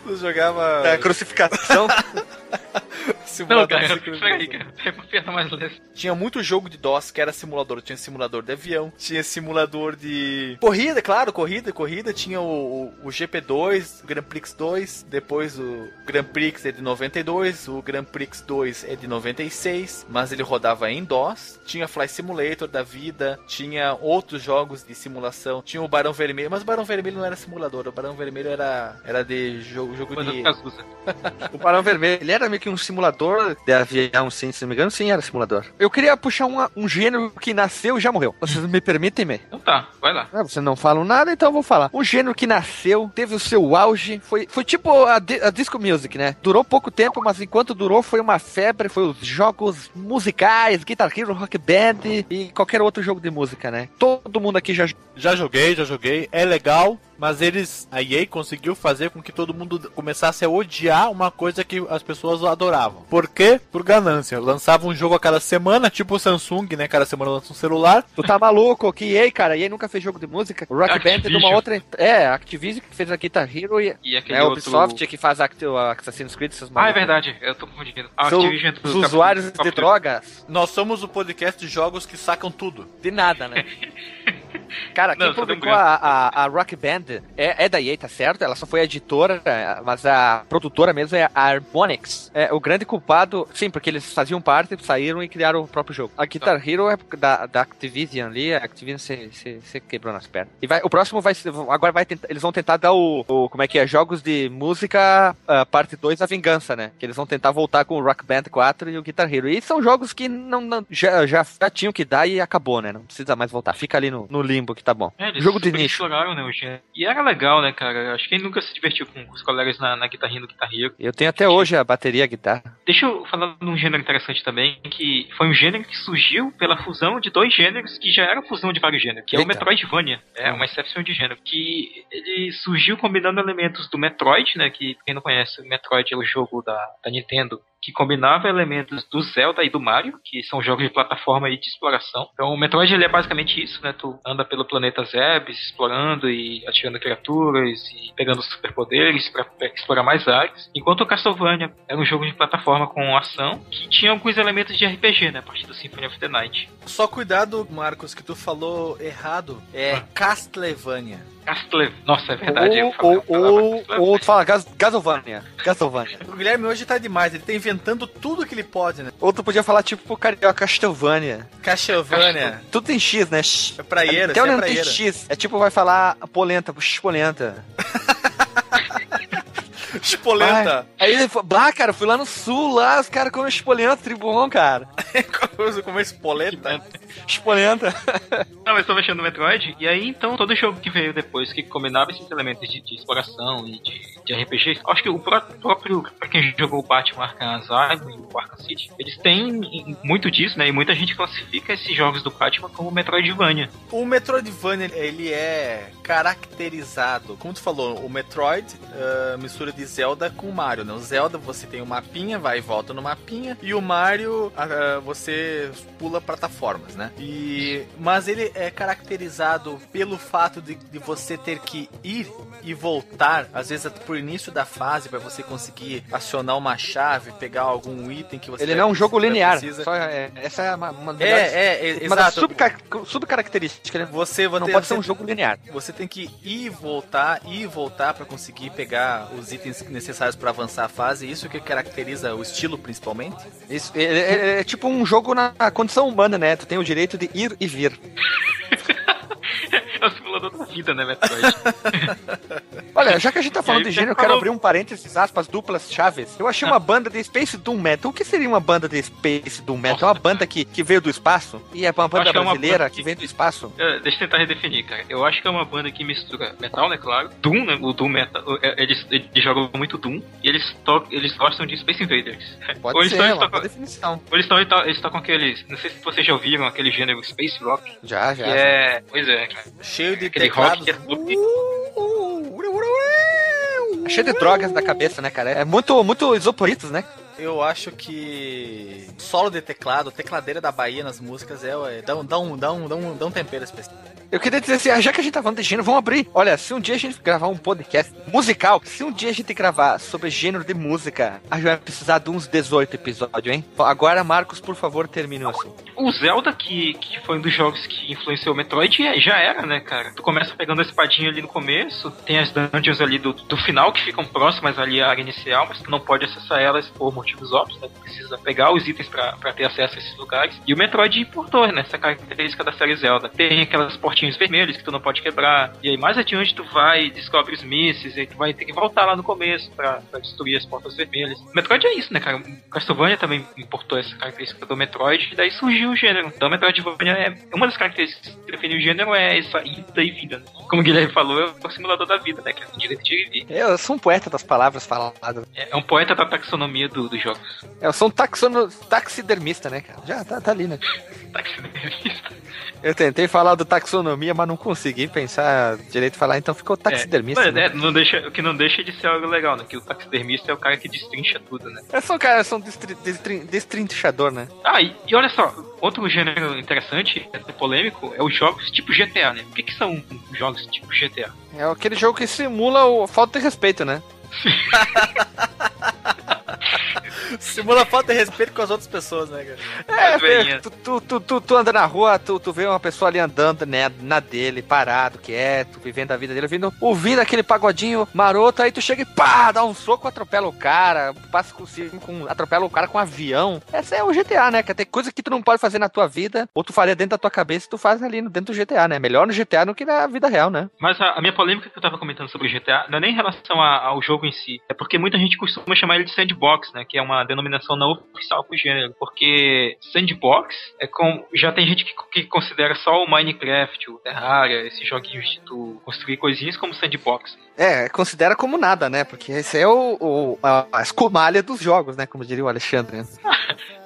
tu jogava É, crucificação. Não, simulador cara, de peraí, cara. É mais leve. Tinha muito jogo de DOS que era simulador. Tinha simulador de avião, tinha simulador de. Corrida, claro, corrida, corrida. Tinha o, o, o GP2, o Grand Prix 2. Depois o Grand Prix é de 92. O Grand Prix 2 é de 96. Mas ele rodava em DOS. Tinha Fly Simulator da vida. Tinha outros jogos de simulação. Tinha o Barão Vermelho. Mas o Barão Vermelho não era simulador. O Barão Vermelho era, era de jogo, jogo de. O Barão Vermelho, ele era meio que um simulador de avião, sim, se não me engano, sim, era simulador. Eu queria puxar uma- um gênero que nasceu e já morreu. Vocês me permitem, me? Então tá, vai lá. Ah, vocês não falam nada, então eu vou falar. Um gênero que nasceu, teve o seu auge, foi, foi tipo a, a disco music, né? Durou pouco tempo, mas enquanto durou foi uma febre, foi os jogos musicais, Guitar Hero, Rock Band e qualquer outro jogo de música, né? Todo mundo aqui já Já joguei, já joguei. É legal, mas eles. A EA conseguiu fazer com que todo mundo começasse a odiar uma coisa que as pessoas adoravam. Por quê? Por ganância. Lançava um jogo a cada semana, tipo o Samsung, né? Cada semana lança um celular. Tu tá maluco? Que EA, cara? EA nunca fez jogo de música. O Rock Band é de uma outra. É, a Activision que fez a Guitar Hero e E aquele é a outro... Ubisoft que faz Act- o Assassin's Creed, essas Ah, é verdade, eu tô confundindo. A Activision do os usuários de drogas. Nós somos o podcast de jogos que sacam tudo. De nada, né? Cara, Não, quem só publicou a, a, a Rock Band é, é da EA, tá certo? Ela só foi editora, mas a produtora mesmo é a Harmonix. É, o grande culpado, sim, porque eles faziam parte, saíram e criaram o próprio jogo. A Guitar Hero é da, da Activision ali, a Activision se, se, se quebrou nas pernas. E vai, o próximo vai ser, agora vai tentar, eles vão tentar dar o, o como é que é, jogos de música, ah, parte 2, a vingança, né? Que eles vão tentar voltar com o Rock Band 4 e o Guitar Hero. E são jogos que não, não- já, já, já tinham que dar e acabou, né? Não precisa mais voltar. Fica ali no, no limbo que tá bom. É, eles Jogo de nicho. né, o gênero. E era legal, né, cara? Acho que quem nunca se divertiu com os colegas na, na guitarrinha do guitarreiro. Eu tenho até hoje a bateria e a guitarra. Deixa eu falar de um gênero interessante também, que foi um gênero que surgiu pela fusão de dois gêneros que já era fusão de vários gêneros, que é o Eita. Metroidvania. É uma exceção de gênero. Que ele surgiu combinando elementos do Metroid, né? Que quem não conhece, o Metroid é o jogo da, da Nintendo. Que combinava elementos do Zelda e do Mario, que são jogos de plataforma e de exploração. Então o Metroid ele é basicamente isso, né? Tu anda pelo planeta Zebes, explorando e atirando criaturas e pegando superpoderes para explorar mais áreas. Enquanto o Castlevania era um jogo de plataforma com ação que tinha alguns elementos de RPG, né? A partir do Symphony of the Night. Só cuidado, Marcos, que tu falou errado. É Ah. Castlevania. Castle... Nossa, é verdade. Ou, ou, ou, ou tu fala Gas, Gasovânia. Gasovânia. O Guilherme hoje tá demais, ele tá inventando tudo que ele pode, né? Ou tu podia falar tipo carioca Castlevania. Castlevania. Tudo tem X, né? É praieira, Até é não tem praieira. X. É tipo, vai falar polenta, polenta. Espolenta. Aí ele falou, bah, cara, fui lá no sul, lá, os caras comem espolenta, tribom, cara. Como como espolenta. Espolenta. Não, eu estou mexendo no Metroid, e aí então todo jogo que veio depois que combinava esses elementos de, de exploração e de, de RPG, acho que o pró- próprio, pra quem jogou o Batman Arkham Asylum e o Arkham City, eles têm muito disso, né? E muita gente classifica esses jogos do Batman como Metroidvania. O Metroidvania, ele é caracterizado, como tu falou, o Metroid ah, mistura de Zelda com Mario, né? O Zelda você tem um mapinha, vai e volta no mapinha, e o Mario ah, você pula plataformas, né? E mas ele é caracterizado pelo fato de, de você ter que ir e voltar, às vezes até por início da fase para você conseguir acionar uma chave, pegar algum item que você Ele não é um jogo linear. Só é- essa é uma, uma das É, é, é, uma das subcaracterísticas, né? Você, você Não pode ser um jogo linear. Você tem que ir e voltar, ir e voltar pra conseguir pegar os itens necessários pra avançar a fase. Isso que caracteriza o estilo, principalmente. Isso, é, é- é tipo um jogo na condição humana, né? Tu tem o direito de ir e vir. É o simulador da vida, né, Metroid? Olha, já que a gente tá falando de gênero, eu quero falou- abrir um parênteses, aspas, duplas chaves. Eu achei uma banda de Space Doom Metal. O que seria uma banda de Space Doom Metal? É uma banda que, que veio do espaço? E é uma banda que é uma brasileira banda que... que- vem do espaço? É, deixa eu tentar redefinir, cara. Eu acho que é uma banda que mistura metal, né, claro. Doom, né? O Doom metal. é, Eles, eles jogam muito Doom e eles, to eles gostam de Space Invaders. Pode Ou eles ser, é eles tocam- boa definição. Ou eles estão eles tocam aqueles. Não sei se vocês já ouviram aquele gênero Space Rock. Já, já. Que é. Pois é, cara. Cheio de Aquele rock que é tudo- É cheio de drogas na cabeça, né, cara? É muito, muito isoporitos, né? Eu acho que solo de teclado, tecladeira da Bahia nas músicas é, é dá, dá, um, dá, um, dá, um, dá um tempero especial. Eu queria dizer assim, ah, já que a gente tá falando de gênero, vamos abrir. Olha, se um dia a gente gravar um podcast musical, se um dia a gente gravar sobre gênero de música, a gente vai precisar de uns 18 episódios, hein? Agora, Marcos, por favor, termine o assunto. O Zelda, que, que foi um dos jogos que influenciou o Metroid, é- já era, né, cara? Tu começa pegando a espadinha ali no começo, tem as dungeons ali do, do final que ficam próximas ali à área inicial, mas tu não pode acessar elas por motivos óbvios, né? Tu precisa pegar os itens pra ter acesso a esses lugares. E o Metroid importou, né, essa característica da série Zelda. Tem aquelas portinhas vermelhas que tu não pode quebrar, e aí mais adiante tu vai e descobre os mísseis, e aí tu vai ter que voltar lá no começo pra, pra destruir as portas vermelhas. O Metroid é isso, né, cara? Castlevania também importou essa característica do Metroid, e daí surgiu o gênero. Então, o Metroidvania é. Uma das características que define o gênero é essa ida e vida. né? Como o Guilherme falou, é o simulador da vida, né? Que é o direito de ir e vir. Eu sou um poeta das palavras faladas. É é um poeta da taxonomia do- dos jogos. Eu sou um taxono... taxidermista, né, cara? Já tá, tá ali, né? Taxidermista. Eu tentei falar do taxonomia, mas não consegui pensar direito falar, então ficou taxidermista. É, né? é, não deixa, o que não deixa de ser algo legal, né? Que o taxidermista é o cara que destrincha tudo, né? Eu sou um cara, eu sou um destri... destrin- destrinchador, né? Ah, e, e olha só, outro gênero interessante, polêmico, é os jogos tipo GTA, né? O que, que são jogos tipo GTA? É aquele jogo que simula o falta de respeito, né? Simula falta de respeito com as outras pessoas, né, cara? É, tu, tu, tu, tu, tu anda na rua, tu, tu vê uma pessoa ali andando né, na dele, parado, quieto, vivendo a vida dele, ouvindo, ouvindo aquele pagodinho maroto, aí tu chega e pá, dá um soco, atropela o cara, passa com, com atropela o cara com um avião. Essa é o GTA, né? Que tem coisa que tu não pode fazer na tua vida, ou tu faria dentro da tua cabeça e tu faz ali no- dentro do GTA, né? Melhor no GTA do que na vida real, né? Mas a, a minha polêmica que eu tava comentando sobre o GTA não é nem em relação a- ao jogo em si, é porque muita gente costuma chamar ele de sandbox, né? Que é uma, denominação não oficial pro gênero, porque sandbox é com já tem gente que, que considera só o Minecraft, o Terraria, esses joguinhos de tu construir coisinhas como sandbox. É, considera como nada, né? Porque esse é o, o a, a escumalha dos jogos, né? Como diria o Alexandre.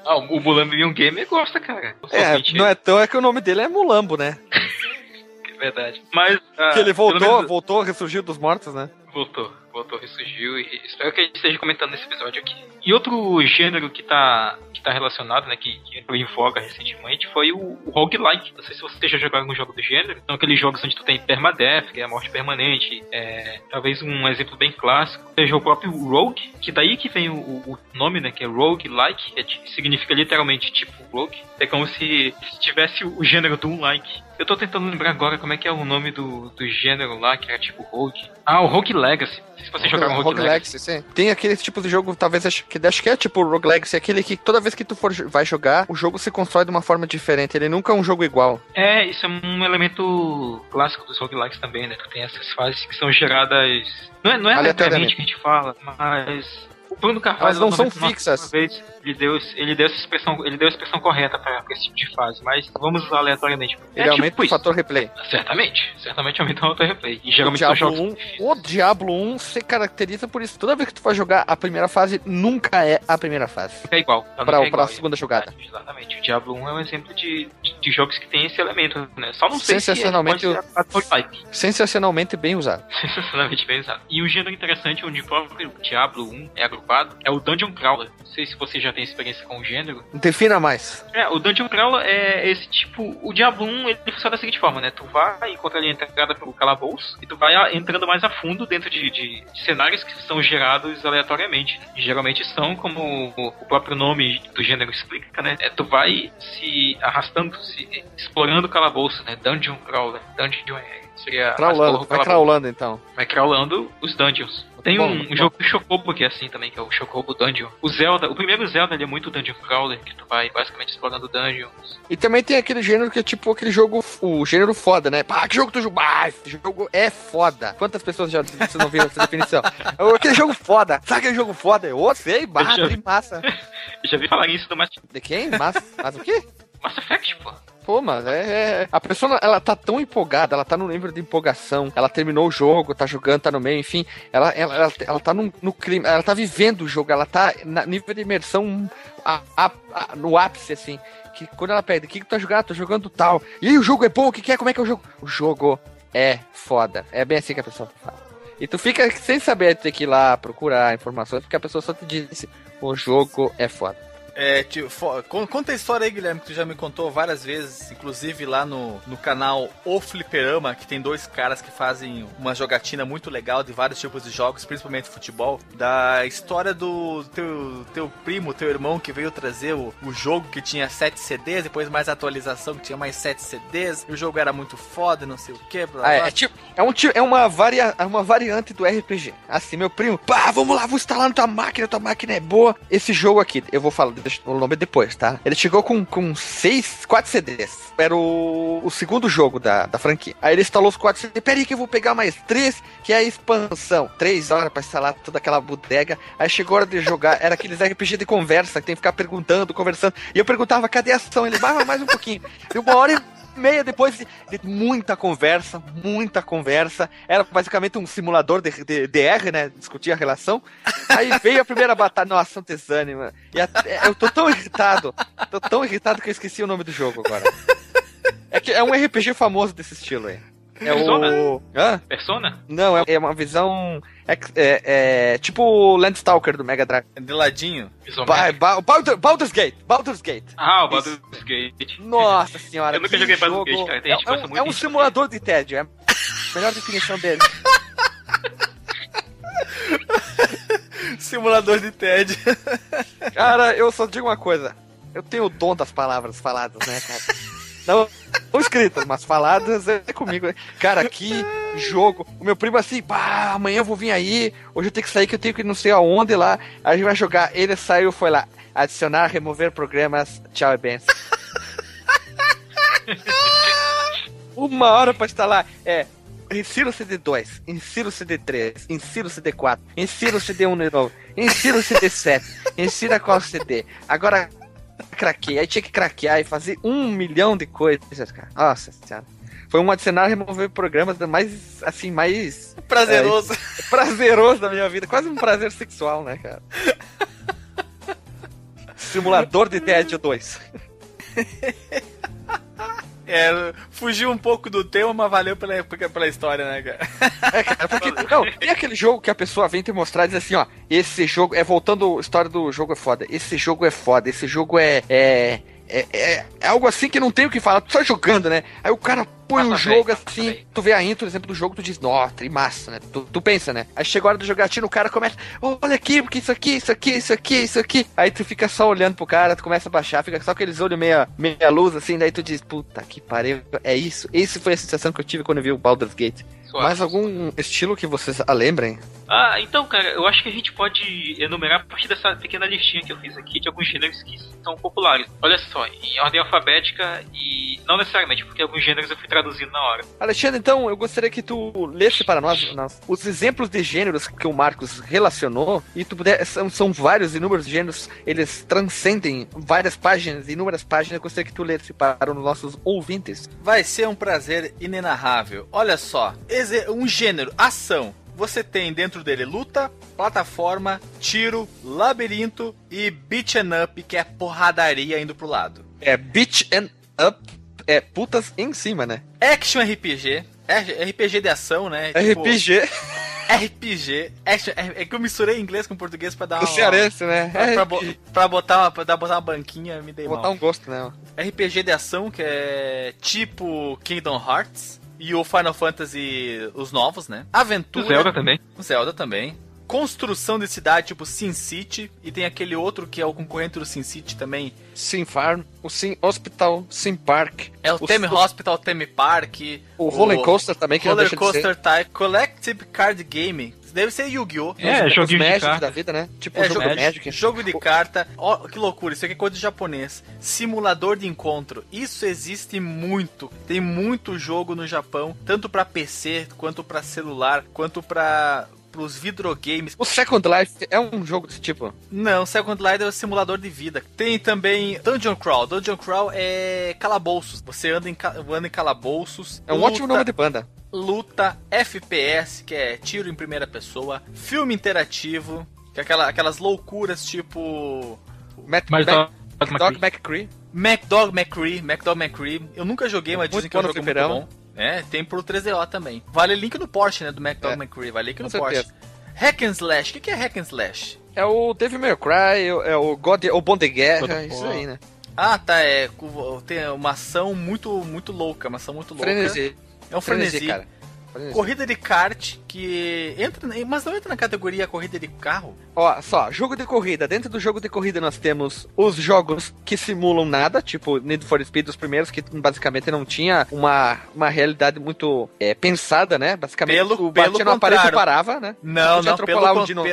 Ah, o Mulambo Gamer gosta, cara. É, não é tão é que o nome dele é Mulambo, né? é verdade. Mas. Ah, que ele voltou, menos... voltou, ressurgiu dos mortos, né? Voltou, voltou, ressurgiu e espero que a gente esteja comentando nesse episódio aqui. E outro gênero que tá, que tá relacionado, né, que, que entrou em voga recentemente, foi o, o roguelike. Não sei se você já jogou algum jogo do gênero. São aqueles jogos onde tu tem permadeath, que é a morte permanente. É, talvez um exemplo bem clássico seja o próprio Rogue, que daí que vem o, o nome, né, que é roguelike, que significa literalmente tipo rogue. É como se, se tivesse o gênero do like. Eu tô tentando lembrar agora como é que é o nome do, do gênero lá, que era tipo Rogue. Ah, o Rogue Legacy. Se você jogar um Rogue, Rogue Legacy. Legacy. sim. Tem aquele tipo de jogo, talvez acho que acho que é tipo Rogue Legacy, aquele que toda vez que tu for vai jogar, o jogo se constrói de uma forma diferente. Ele nunca é um jogo igual. É, isso é um elemento clássico dos roguelikes também, né? Tu tem essas fases que são geradas. Não é, não é aleatoriamente que a gente fala, mas o Bruno Carvalho. Mas não são fixas. Vez, ele, deu, ele, deu essa expressão, ele deu a expressão correta para esse tipo de fase, mas vamos usar aleatoriamente. Ele é, aumenta tipo o fator replay. Certamente, certamente aumenta o fator replay. E geralmente o Diablo, 1, o Diablo 1 se caracteriza por isso. Toda vez que tu vai jogar a primeira fase, nunca é a primeira fase. Fica igual. Pra, é igual, a segunda jogada. Exatamente. O Diablo 1 é um exemplo de, de, de jogos que tem esse elemento, né? Só não sei Sensacionalmente, se é Sensacionalmente bem usado. Sensacionalmente bem usado. E um gênero interessante onde o próprio Diablo 1 é agrupado é o Dungeon Crawler. Não sei se você já tem experiência com o gênero. Defina mais. É, o Dungeon Crawler é esse tipo. O Diablo 1 ele funciona da seguinte forma, né? Tu vai encontrar ali a entrada pelo calabouço e tu vai entrando mais a fundo dentro de, de, de cenários que são gerados aleatoriamente. E geralmente são, como o, o próprio nome do gênero explica, né? É, tu vai se arrastando, se explorando o calabouço, né? Dungeon Crawler. Dungeon é Seria crawlando, vai crawlando então. Vai crawlando os dungeons. Tem bom, um, bom. jogo do Chocobo que é assim também, que é o Chocobo Dungeon. O Zelda, o primeiro Zelda ele é muito Dungeon Crawler, que tu vai basicamente explorando dungeons. E também tem aquele gênero que é tipo aquele jogo, o gênero foda, né? Pá, que jogo tu joga? Ah, esse jogo é foda. Quantas pessoas já vocês não viram essa definição? aquele jogo foda. Sabe aquele jogo foda? Eu sei, barra de massa. Já vi falar isso do Mass... De quem? Massa, mas o quê? Mass Effect, pô. Pô, mas é, é, A pessoa, ela tá tão empolgada, ela tá no nível de empolgação, ela terminou o jogo, tá jogando, tá no meio, enfim. Ela, ela, ela, ela tá no, no clima, ela tá vivendo o jogo, ela tá no nível de imersão a, a, a, no ápice, assim. Que quando ela pede, o que, que tu tá jogando? Tô jogando tal. E o jogo é bom, o que, que é? Como é que é o jogo? O jogo é foda. É bem assim que a pessoa fala. E tu fica sem saber ter que ir lá procurar informações, porque a pessoa só te disse: o jogo é foda. É, tipo, conta a história aí, Guilherme, que tu já me contou várias vezes, inclusive lá no, no canal O Fliperama, que tem dois caras que fazem uma jogatina muito legal de vários tipos de jogos, principalmente futebol, da história do teu, teu primo, teu irmão que veio trazer o, o jogo que tinha 7 CDs, depois mais atualização que tinha mais 7 CDs, e o jogo era muito foda, não sei o que, blá, ah, é, é, tipo, é, um, é uma, varia, é uma variante do RPG. Assim, meu primo, pá, vamos lá, vou instalar na tua máquina, tua máquina é boa. Esse jogo aqui, eu vou falar o nome depois, tá? Ele chegou com, com seis, quatro CDs. Era o, o segundo jogo da, da franquia. Aí ele instalou os quatro CDs. Peraí que eu vou pegar mais três, que é a expansão. Três horas pra instalar toda aquela bodega. Aí chegou a hora de jogar. Era aqueles RPG de conversa, que tem que ficar perguntando, conversando. E eu perguntava, cadê a ação? Ele, vai mais um pouquinho. E uma hora meia depois de, muita conversa, muita conversa. Era basicamente um simulador de, de, DR, né? Discutir a relação. Aí veio a primeira batalha. Nossa, um desânimo. E até, eu tô tão irritado. Tô tão irritado que eu esqueci o nome do jogo agora. É que é um RPG famoso desse estilo aí. É Persona? o. Hã? Persona? Não, é, é uma visão. É, é, é tipo o Landstalker do Mega Drive. De ladinho. Ba ba Baldur, Baldur's Gate. Baldur's Gate. Ah, o Baldur's Isso. Gate. Nossa senhora. Eu nunca joguei Baldur's Gate, cara. Tem é, é, um, é um simulador de tédio. É a melhor definição dele. simulador de tédio. Cara, eu só digo uma coisa. Eu tenho o dom das palavras faladas, né, cara? Não, não escritas, mas faladas é comigo. Cara, que jogo. O meu primo assim, pá, amanhã eu vou vir aí. Hoje eu tenho que sair, que eu tenho que não sei aonde lá. A gente vai jogar. Ele saiu, foi lá. Adicionar, remover programas. Tchau e benção. Uma hora pra instalar. É, insira o CD2, insira o CD3, insira o CD4, insira o CD1 de novo, insira o CD7, insira qual CD. Agora craqueei, aí tinha que craquear e fazer um milhão de coisas, cara. Nossa senhora. Foi um adicionar remover programas mais, assim, mais Prazeroso. é, prazeroso da minha vida. Quase um prazer sexual, né, cara? Simulador de tédio 2. É, fugiu um pouco do tema, mas valeu pela, pela história, né, cara? É, cara, porque, não, tem aquele jogo que a pessoa vem te mostrar e diz assim, ó, esse jogo, é voltando, a história do jogo é foda, esse jogo é foda, esse jogo é, é, é, é, é algo assim que não tem o que falar, tu só jogando, né? Aí o cara põe um jogo bem, assim, bem. tu vê a intro, exemplo do jogo, tu diz, nossa, tri massa, né? Tu, tu pensa, né? Aí chega a hora do jogatinho, o cara começa, olha aqui, porque isso aqui, isso aqui, isso aqui, isso aqui. Aí tu fica só olhando pro cara, tu começa a baixar, fica só aqueles olhos meia, meia luz, assim, daí tu diz, puta que pariu, é isso. Esse foi a sensação que eu tive quando eu vi o Baldur's Gate. Mais algum estilo que vocês a lembrem? Ah, então, cara, eu acho que a gente pode enumerar a partir dessa pequena listinha que eu fiz aqui de alguns gêneros que são populares. Olha só, em ordem alfabética e não necessariamente, porque alguns gêneros eu fui traduzindo na hora. Alexandre, então, eu gostaria que tu lesse para nós, nós os exemplos de gêneros que o Marcos relacionou, e tu puder, são, são vários, inúmeros gêneros, eles transcendem várias páginas, inúmeras páginas, eu gostaria que tu lesse para os nossos ouvintes. Vai ser um prazer inenarrável. Olha só, um gênero, ação. Você tem dentro dele luta, plataforma, tiro, labirinto e beat and up, que é porradaria indo pro lado. É Beach and Up, é putas em cima, né? Action RPG, é- RPG de ação, né? Tipo, RPG, RPG, action, é que eu misturei inglês com português pra dar o uma... cearense, né? Pra, pra, bo- RPG. pra botar uma, pra botar uma banquinha, me dei Botar mal. um gosto, né? RPG de ação, que é tipo Kingdom Hearts. E o Final Fantasy, os novos, né? O Aventura. Zelda também. O Zelda também. Construção de cidade, tipo Sin City. E tem aquele outro que é o concorrente do Sin City também. Sim Farm, o Sim Hospital, Sim Park. É o, Theme Hospital, Theme Park. O Roller Coaster também, que Roller deixa de ser. Coaster Type. Collective Card Game. Deve ser Yu-Gi-Oh! É, Os joguinho de Magic carta. da vida, né? Tipo É, jogo jogo, Magic. jogo de carta. Ó, que loucura, isso aqui é coisa de japonês. Simulador de encontro. Isso existe muito. Tem muito jogo no Japão, tanto pra PC, quanto pra celular, quanto pra pros videogames. O Second Life é um jogo desse tipo. Não, Second Life é o simulador de vida. Tem também Dungeon Crawl. Dungeon Crawl é calabouços. Você anda em, ca- anda em calabouços. É um luta- ótimo nome de banda. Luta, FPS, que é tiro em primeira pessoa, filme interativo, que é aquela, aquelas loucuras tipo Matt, Mac, Dog Dog McCree. MacDog McCree, MacDog McCree. Eu nunca joguei, mas Muito dizem que é um jogo muito bom. É, tem pro 3DO também. Vale link no Porsche, né, do MacDog É, McCree. Vale link com no certeza. Porsche. Hack and Slash. O que que é Hack and Slash? É o Devil May Cry, é o God, o Bom de God Guerra, of isso aí, né? Ah, tá, é. Tem uma ação muito, muito louca, uma ação muito louca. Frenesi. É um frenesi. cara. Frenesi. Corrida de kart, que entra, mas não entra na categoria corrida de carro. Ó, só, jogo de corrida. Dentro do jogo de corrida nós temos os jogos que simulam nada, tipo Need for Speed, os primeiros, que basicamente não tinha uma, uma realidade muito é, pensada, né? Basicamente, Pelo- batia pelo no aparelho e parava, né? Não, não, pelo um de novo.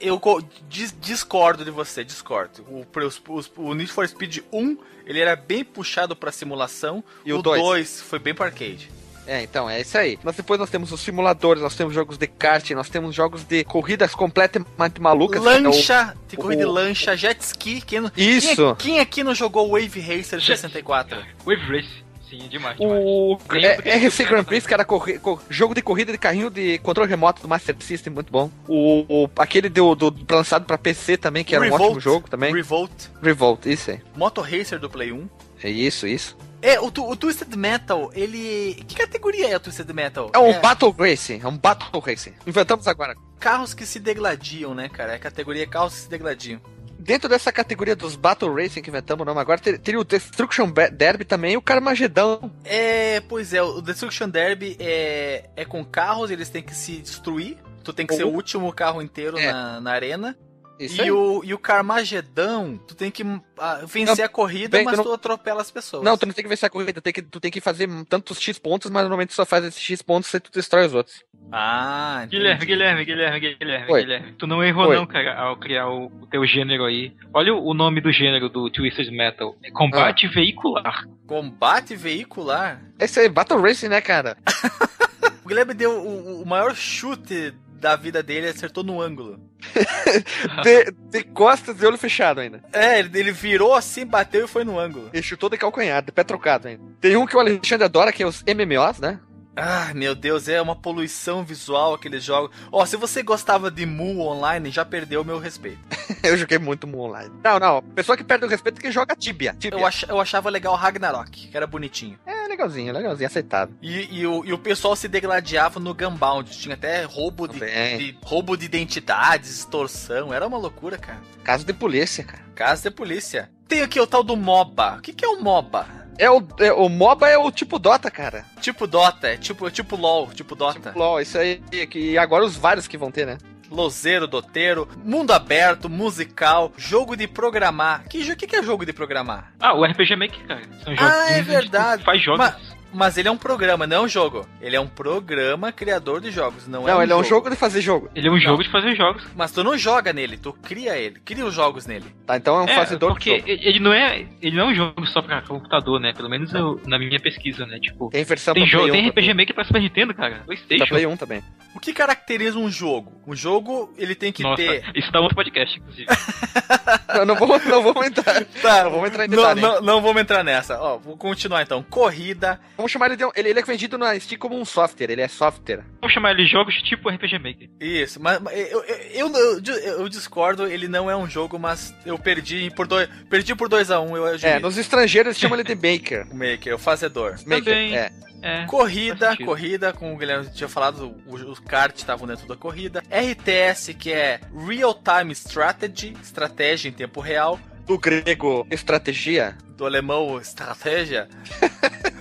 Eu co- dis- discordo de você, discordo. O, os- o Need for Speed 1, ele era bem puxado pra simulação, E o o dois? 2 foi bem pro arcade. É, então, é isso aí. Nós depois nós temos os simuladores, nós temos jogos de kart, nós temos jogos de corridas completamente malucas. Lancha, tem corrida de o- lancha, jet ski. Quem, não- Isso. Quem, quem aqui não jogou Wave Racer 64? Wave Race. Sim, demais, demais. O é, RC Grand Prix, que era corri- co- jogo de corrida de carrinho de controle remoto do Master System, muito bom. O, o- aquele do, do lançado pra PC também, que era um Revolt, ótimo jogo também. Revolt, Revolt, isso aí. Moto Racer do Play 1. É isso, isso. É, o, tu- o Twisted Metal, ele. Que categoria é o Twisted Metal? É um Battle Racing, é um Battle Racing. Inventamos agora. carros que se degladiam, né, cara? É a categoria carros que se degladiam. Dentro dessa categoria dos Battle Racing que inventamos o nome agora, ter- teria o Destruction Derby também e o Carmagedão. É, pois é, o Destruction Derby é, é com carros, eles têm que se destruir. Tu tem que ser o Ou- último carro inteiro É. na, na arena. Isso E aí. o, e o Carmagedão, tu tem que ah, vencer Não, a corrida, bem, mas tu tu atropela as pessoas. Não, tu não tem que vencer a corrida, tu tem que, tu tem que fazer tantos X pontos, mas normalmente tu só faz esses X pontos e tu destrói os outros. Ah, entendi. Guilherme, Guilherme, Guilherme, Guilherme, Oi. Guilherme. Tu não errou Oi. não, cara, ao criar o, o teu gênero aí. Olha o, o nome do gênero do Twisted Metal. É combate Ah. veicular. Combate veicular? Esse aí, Battle Racing, né, cara? Guilherme deu o, o maior chute da vida dele e acertou no ângulo. De, de costas e olho fechado ainda. É, ele, ele virou assim, bateu e foi no ângulo. Ele chutou de calcanhar, de pé trocado ainda. Tem um que o Alexandre adora, que é os MMOs, né? Ah, meu Deus, é uma poluição visual aqueles jogos. Ó, se você gostava de Mu online, já perdeu o meu respeito. eu joguei muito Mu Online. Não, não. Pessoa que perde o respeito é que joga Tibia. Tibia. Eu, ach, eu achava legal Ragnarok, que era bonitinho. É legalzinho, legalzinho, aceitável. E, e, o, e o pessoal se degladiava no Gunbound. Tinha até roubo de, de- roubo de identidades, extorsão. Era uma loucura, cara. Caso de polícia, cara. Casa de polícia. Tem aqui o tal do MOBA. O que, que é o MOBA? É o, é, o MOBA é o tipo Dota, cara. Tipo Dota, é tipo, tipo LOL, tipo Dota. Tipo LOL, isso aí. que- E agora os vários que vão ter, né? Lozeiro, doteiro, mundo aberto, musical, jogo de programar. Que, que, que é jogo de programar? Ah, o RPG Maker, cara. São Ah, é tu verdade. Faz jogos. Mas- Mas ele é um programa, não é um jogo. Ele é um programa criador de jogos, não, Não, é um ele é um jogo de fazer jogo. Ele é um jogo de fazer jogos. Mas tu não joga nele, tu cria ele, cria os jogos nele. Tá, então é um É, fazedor de porque jogo. ele não é, ele não é um jogo só pra computador, né? Pelo menos eu- na minha pesquisa, né? Tipo, Tem versão tem pra jogo, Play tem 1 RPG. Maker pra Super Nintendo, cara. Pra PlayStation. Play 1 também. O que caracteriza um jogo? Um jogo, ele tem que Nossa, ter. isso dá outro podcast, inclusive. Eu não vou, não vou entrar. Tá, Não vamos entrar em não, detalhe. não, não vamos entrar nessa. Ó, vou continuar então. Corrida. Vamos chamar ele de um, ele, ele é vendido na Steam como um software, ele é software. Vamos chamar ele de jogos tipo RPG Maker. Isso, mas mas eu, eu, eu, eu- eu discordo, ele não é um jogo, mas eu perdi por dois. Perdi por 2 a 1 um, eu É, nos estrangeiros chamam ele de Maker. Maker, o fazedor. Maker, Também. é. É. Corrida, corrida, como o Guilherme tinha falado, o- os kart estavam dentro da corrida. RTS, que é Real Time Strategy, estratégia em tempo real. Do grego estratégia, Do alemão, estratégia.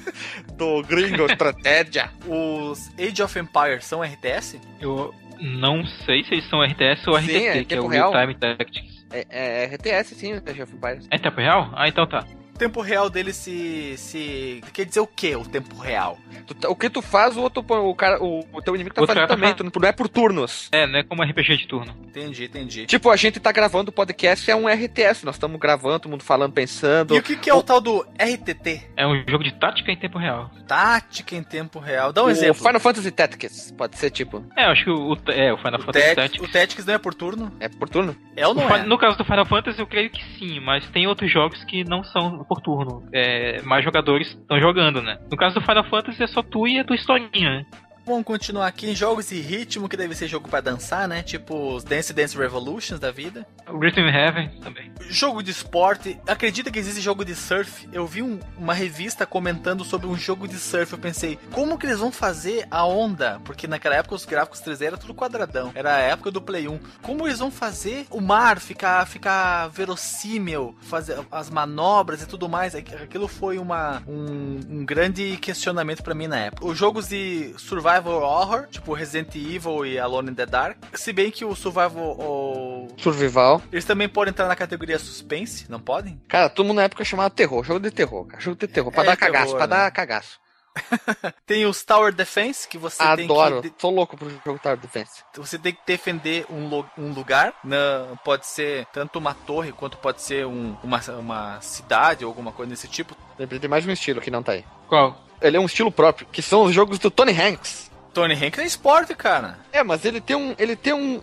do gringo estratégia. Os Age of Empires são RTS? Eu não sei se eles são RTS ou Sim, RTT, é que é o Real real. Time Tactics. É, é RTS sim, o Age of Empires. É tempo real? Ah, então tá. O tempo real dele se. se. Quer dizer o que, o tempo real? Tu tá- o que tu faz, o outro o cara, o, o teu inimigo tá Outro fazendo cara tá também, tu não- é por turnos. É, não é como RPG de turno. Entendi, entendi. Tipo, a gente tá gravando o podcast, é um RTS, nós estamos gravando, todo mundo falando, pensando. E o que, que é o tal do RTT? É um jogo de tática em tempo real. Tática em tempo real. Dá um o exemplo. Final Fantasy Tactics, pode ser tipo, É, eu acho que o, o- é, o Final O, Fantasy Tactics, Tactics. o Tactics não é por turno? é por turno? É ou O não Fi- é? No caso do Final Fantasy, eu creio que sim, mas tem outros jogos que não são por turno. É, mais jogadores estão jogando, né? No caso do Final Fantasy, é só tu e a tua historinha, né? Vamos continuar aqui em jogos de ritmo, que deve ser jogo pra dançar, né? Tipo os Dance Dance Revolutions da vida. O Rhythm Heaven também. Jogo de esporte. Acredita que existe jogo de surf? Eu vi um- uma revista comentando sobre um jogo de surf. Eu pensei, como que eles vão fazer a onda? Porque naquela época os gráficos 3D era tudo quadradão. Era a época do Play 1. Como eles vão fazer o mar ficar, ficar verossímil? Fazer as manobras e tudo mais? Aqu- Aquilo foi uma, um, um grande questionamento pra mim na época. Os jogos de survival horror, tipo Resident Evil e Alone in the Dark. Se bem que o survival... o- Survival. eles também podem entrar na categoria suspense, não podem? Cara, todo mundo na época chamava terror, jogo de terror, cara, jogo de terror, pra É dar terror, cagaço, pra né? dar cagaço. Tem os Tower Defense, que você Adoro, tem que sou louco pro jogo Tower Defense. você tem que defender um, lo- um lugar. Não, pode ser tanto uma torre quanto pode ser um- uma, uma cidade ou alguma coisa desse tipo. Lembrei de mais um estilo que não tá aí. Qual? Ele é um estilo próprio, que são os jogos do Tony Hanks. Tony Hanks é esporte, cara. É, mas ele tem um, ele tem um,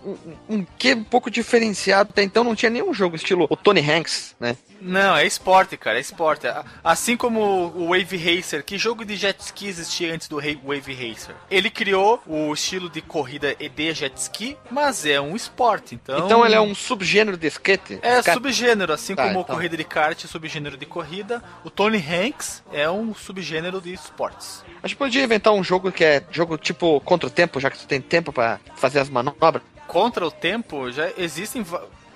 um, um quê um pouco diferenciado. Até então não tinha nenhum jogo estilo o Tony Hanks, né? Não, é esporte, cara, é esporte. Assim como o Wave Racer, que jogo de jet ski existia antes do Wave Racer? Ele criou o estilo de corrida e de jet ski, mas é um esporte, então... Então ele é um subgênero de skate. É subgênero, assim Tá, como então. corrida de kart subgênero de corrida, o Tony Hanks é um subgênero de esportes. A gente podia inventar um jogo que é jogo tipo contra o tempo, já que tu tem tempo pra fazer as manobras. Contra o tempo, já existem.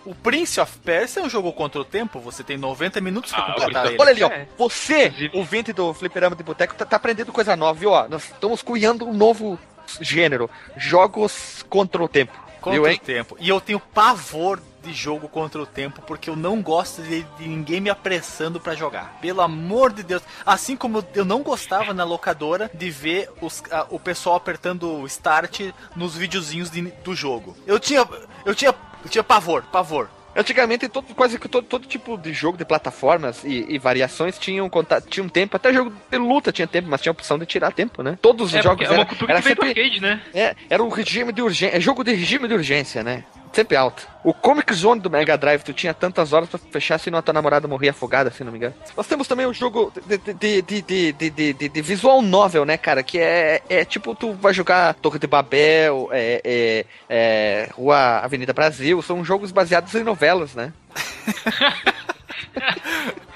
O Prince of Persia é um jogo contra o tempo, você tem 90 minutos pra Ah, completar olha- ele. Olha ali, ó. É. Você, ouvinte do Fliperama de Boteco, tá, tá aprendendo coisa nova, viu? Ó, nós estamos criando um novo gênero. Jogos contra o tempo. Contra viu, o tempo. E eu tenho pavor de jogo contra o tempo, porque eu não gosto de, de ninguém me apressando pra jogar. Pelo amor de Deus. Assim como eu não gostava na locadora de ver os- a- o pessoal apertando o start nos videozinhos de- do jogo. Eu tinha. Eu tinha. Eu tinha pavor, pavor. Antigamente, todo, quase que todo, todo tipo de jogo de plataformas e, e variações tinham, contato, tinham tempo. Até jogo de luta tinha tempo, mas tinha a opção de tirar tempo, né? Todos os É, jogos porque é uma era, cultura era que sempre, arcade, né? é, era o regime de urgência. É jogo de regime de urgência, né? Sempre alto. O Comic Zone do Mega Drive, tu tinha tantas horas pra fechar se não a tua namorada morria afogada, se não me engano. Nós temos também o jogo de, de, de- de visual novel, né, cara? Que é, é tipo, tu vai jogar Torre de Babel, é, é, é, Rua Avenida Brasil, são jogos baseados em novelas, né?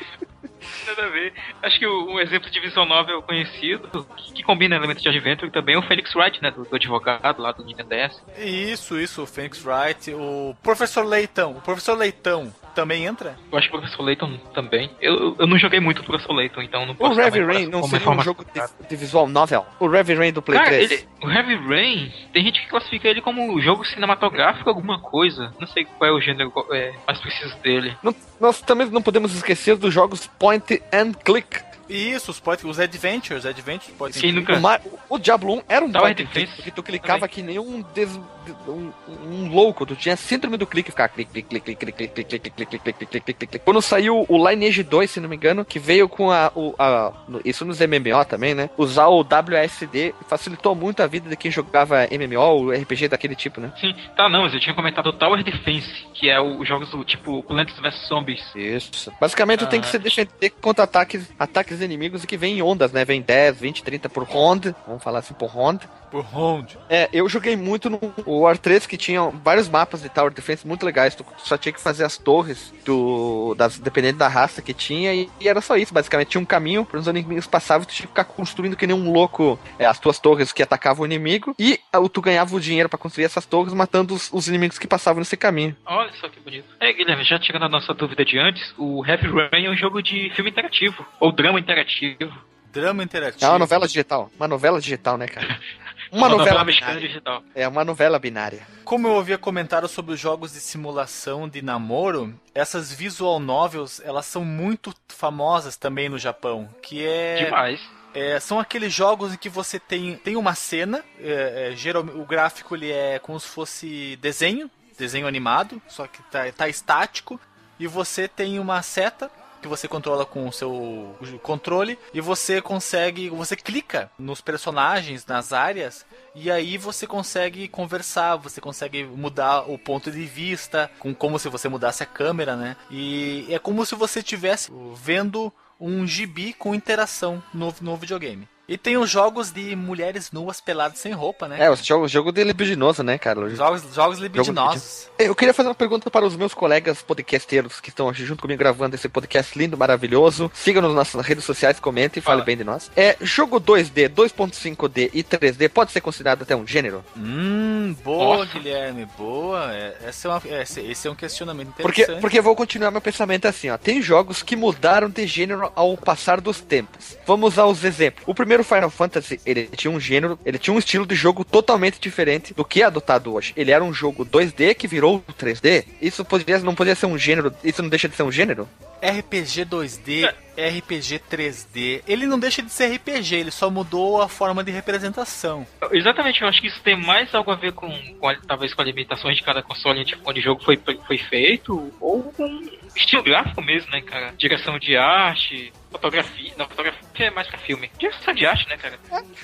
Nada a ver. Acho que o- um exemplo de visual novel conhecido, que, combina elementos de adventure, também é o Felix Wright, né? Do, do advogado lá do Nintendo DS. Isso, isso, o Phoenix Wright, o Professor Leitão. O Professor Leitão também entra? Eu acho que o Professor Layton também. Eu, eu não joguei muito o Professor Layton, então não O posso dar Heavy Rain não seria um jogo de, de visual novel? O Heavy Rain do Play Cara, 3? ele, o Heavy Rain, tem gente que classifica ele como jogo cinematográfico, alguma coisa. Não sei qual é o gênero é, mais preciso dele. Não- nós também não podemos esquecer dos jogos point and click. Isso, os, point, os Adventures, Adventures pode Quem nunca. O, Mar- o Diablo 1 era um Tower point and click, porque tu clicava que nem um, des- um, um louco, tu tinha síndrome do clique, ficar clique, clique, clique, clique, clique, clique, clique, clique, clique, clique, clique, clique, clique. Quando saiu o Lineage 2, se não me engano, que veio com a, o, a isso nos MMO também, né? Usar o WASD facilitou muito a vida de quem jogava MMO, ou RPG daquele tipo, né? Sim, tá, não, mas eu tinha comentado o Tower Defense, que é os jogos do tipo Plants vs Zombies. Isso. Basicamente, tu tem que Ah. se defender contra ataques, ataques inimigos e que vem em ondas, né? Vem 10, 20, 30 por ronda. Vamos falar assim por ronda. Por round. É, eu joguei muito no War 3 que tinha vários mapas de Tower Defense muito legais. Tu só tinha que fazer as torres do. Das, dependendo da raça que tinha, e, e era só isso, basicamente. Tinha um caminho para os inimigos passavam e tu tinha que ficar construindo que nem um louco é, as tuas torres que atacavam o inimigo. E tu ganhava o dinheiro para construir essas torres, matando os, os inimigos que passavam nesse caminho. Olha só que bonito. É, Guilherme, já tirando a nossa dúvida de antes, o Heavy Rain é um jogo de filme interativo, ou drama interativo. Drama interativo. É uma novela digital. Uma novela digital, né, cara? Uma, novela, mexicana binária. digital. É uma novela binária. Como eu ouvia comentários sobre os jogos de simulação de namoro, essas visual novels, elas são muito famosas também no Japão, que é... Demais. É, são aqueles jogos em que você tem, tem uma cena, é, é, geral, o gráfico ele é como se fosse desenho, desenho animado, só que tá, tá estático, e você tem uma seta que você controla com o seu controle e você consegue, você clica nos personagens, nas áreas e aí você consegue conversar, você consegue mudar o ponto de vista, com como se você mudasse a câmera, né? E é como se você estivesse vendo um gibi com interação no, no videogame. E tem os jogos de mulheres nuas peladas sem roupa, né? É, o jogo, jogo de libidinoso, né, cara? Jogos, jogos libidinosos. Eu queria fazer uma pergunta para os meus colegas podcasteiros que estão aqui junto comigo gravando esse podcast lindo, maravilhoso. Sigam-nos nas nossas redes sociais, comentem e Fala. bem de nós. É, jogo 2D, 2.5D e 3D pode ser considerado até um gênero? Hum, boa, Guilherme, boa. É, essa é uma, esse, esse é um questionamento Porque, interessante. porque eu vou continuar meu pensamento assim, ó. Tem jogos que mudaram de gênero ao passar dos tempos. Vamos usar os exemplos. O primeiro Final Fantasy, ele tinha um gênero, ele tinha um estilo de jogo totalmente diferente do que é adotado hoje. Ele era um jogo 2D que virou 3D. Isso poderia, não poderia ser um gênero, isso não deixa de ser um gênero? RPG 2D, RPG 3D, ele não deixa de ser RPG, ele só mudou a forma de representação. Exatamente, eu acho que isso tem mais algo a ver com, com a- talvez com as limitações de cada console tipo, onde o jogo foi, foi feito, ou com estilo gráfico mesmo, né, cara? Direção de arte, fotografia. Não, fotografia é mais pra filme. Direção de arte, né, cara?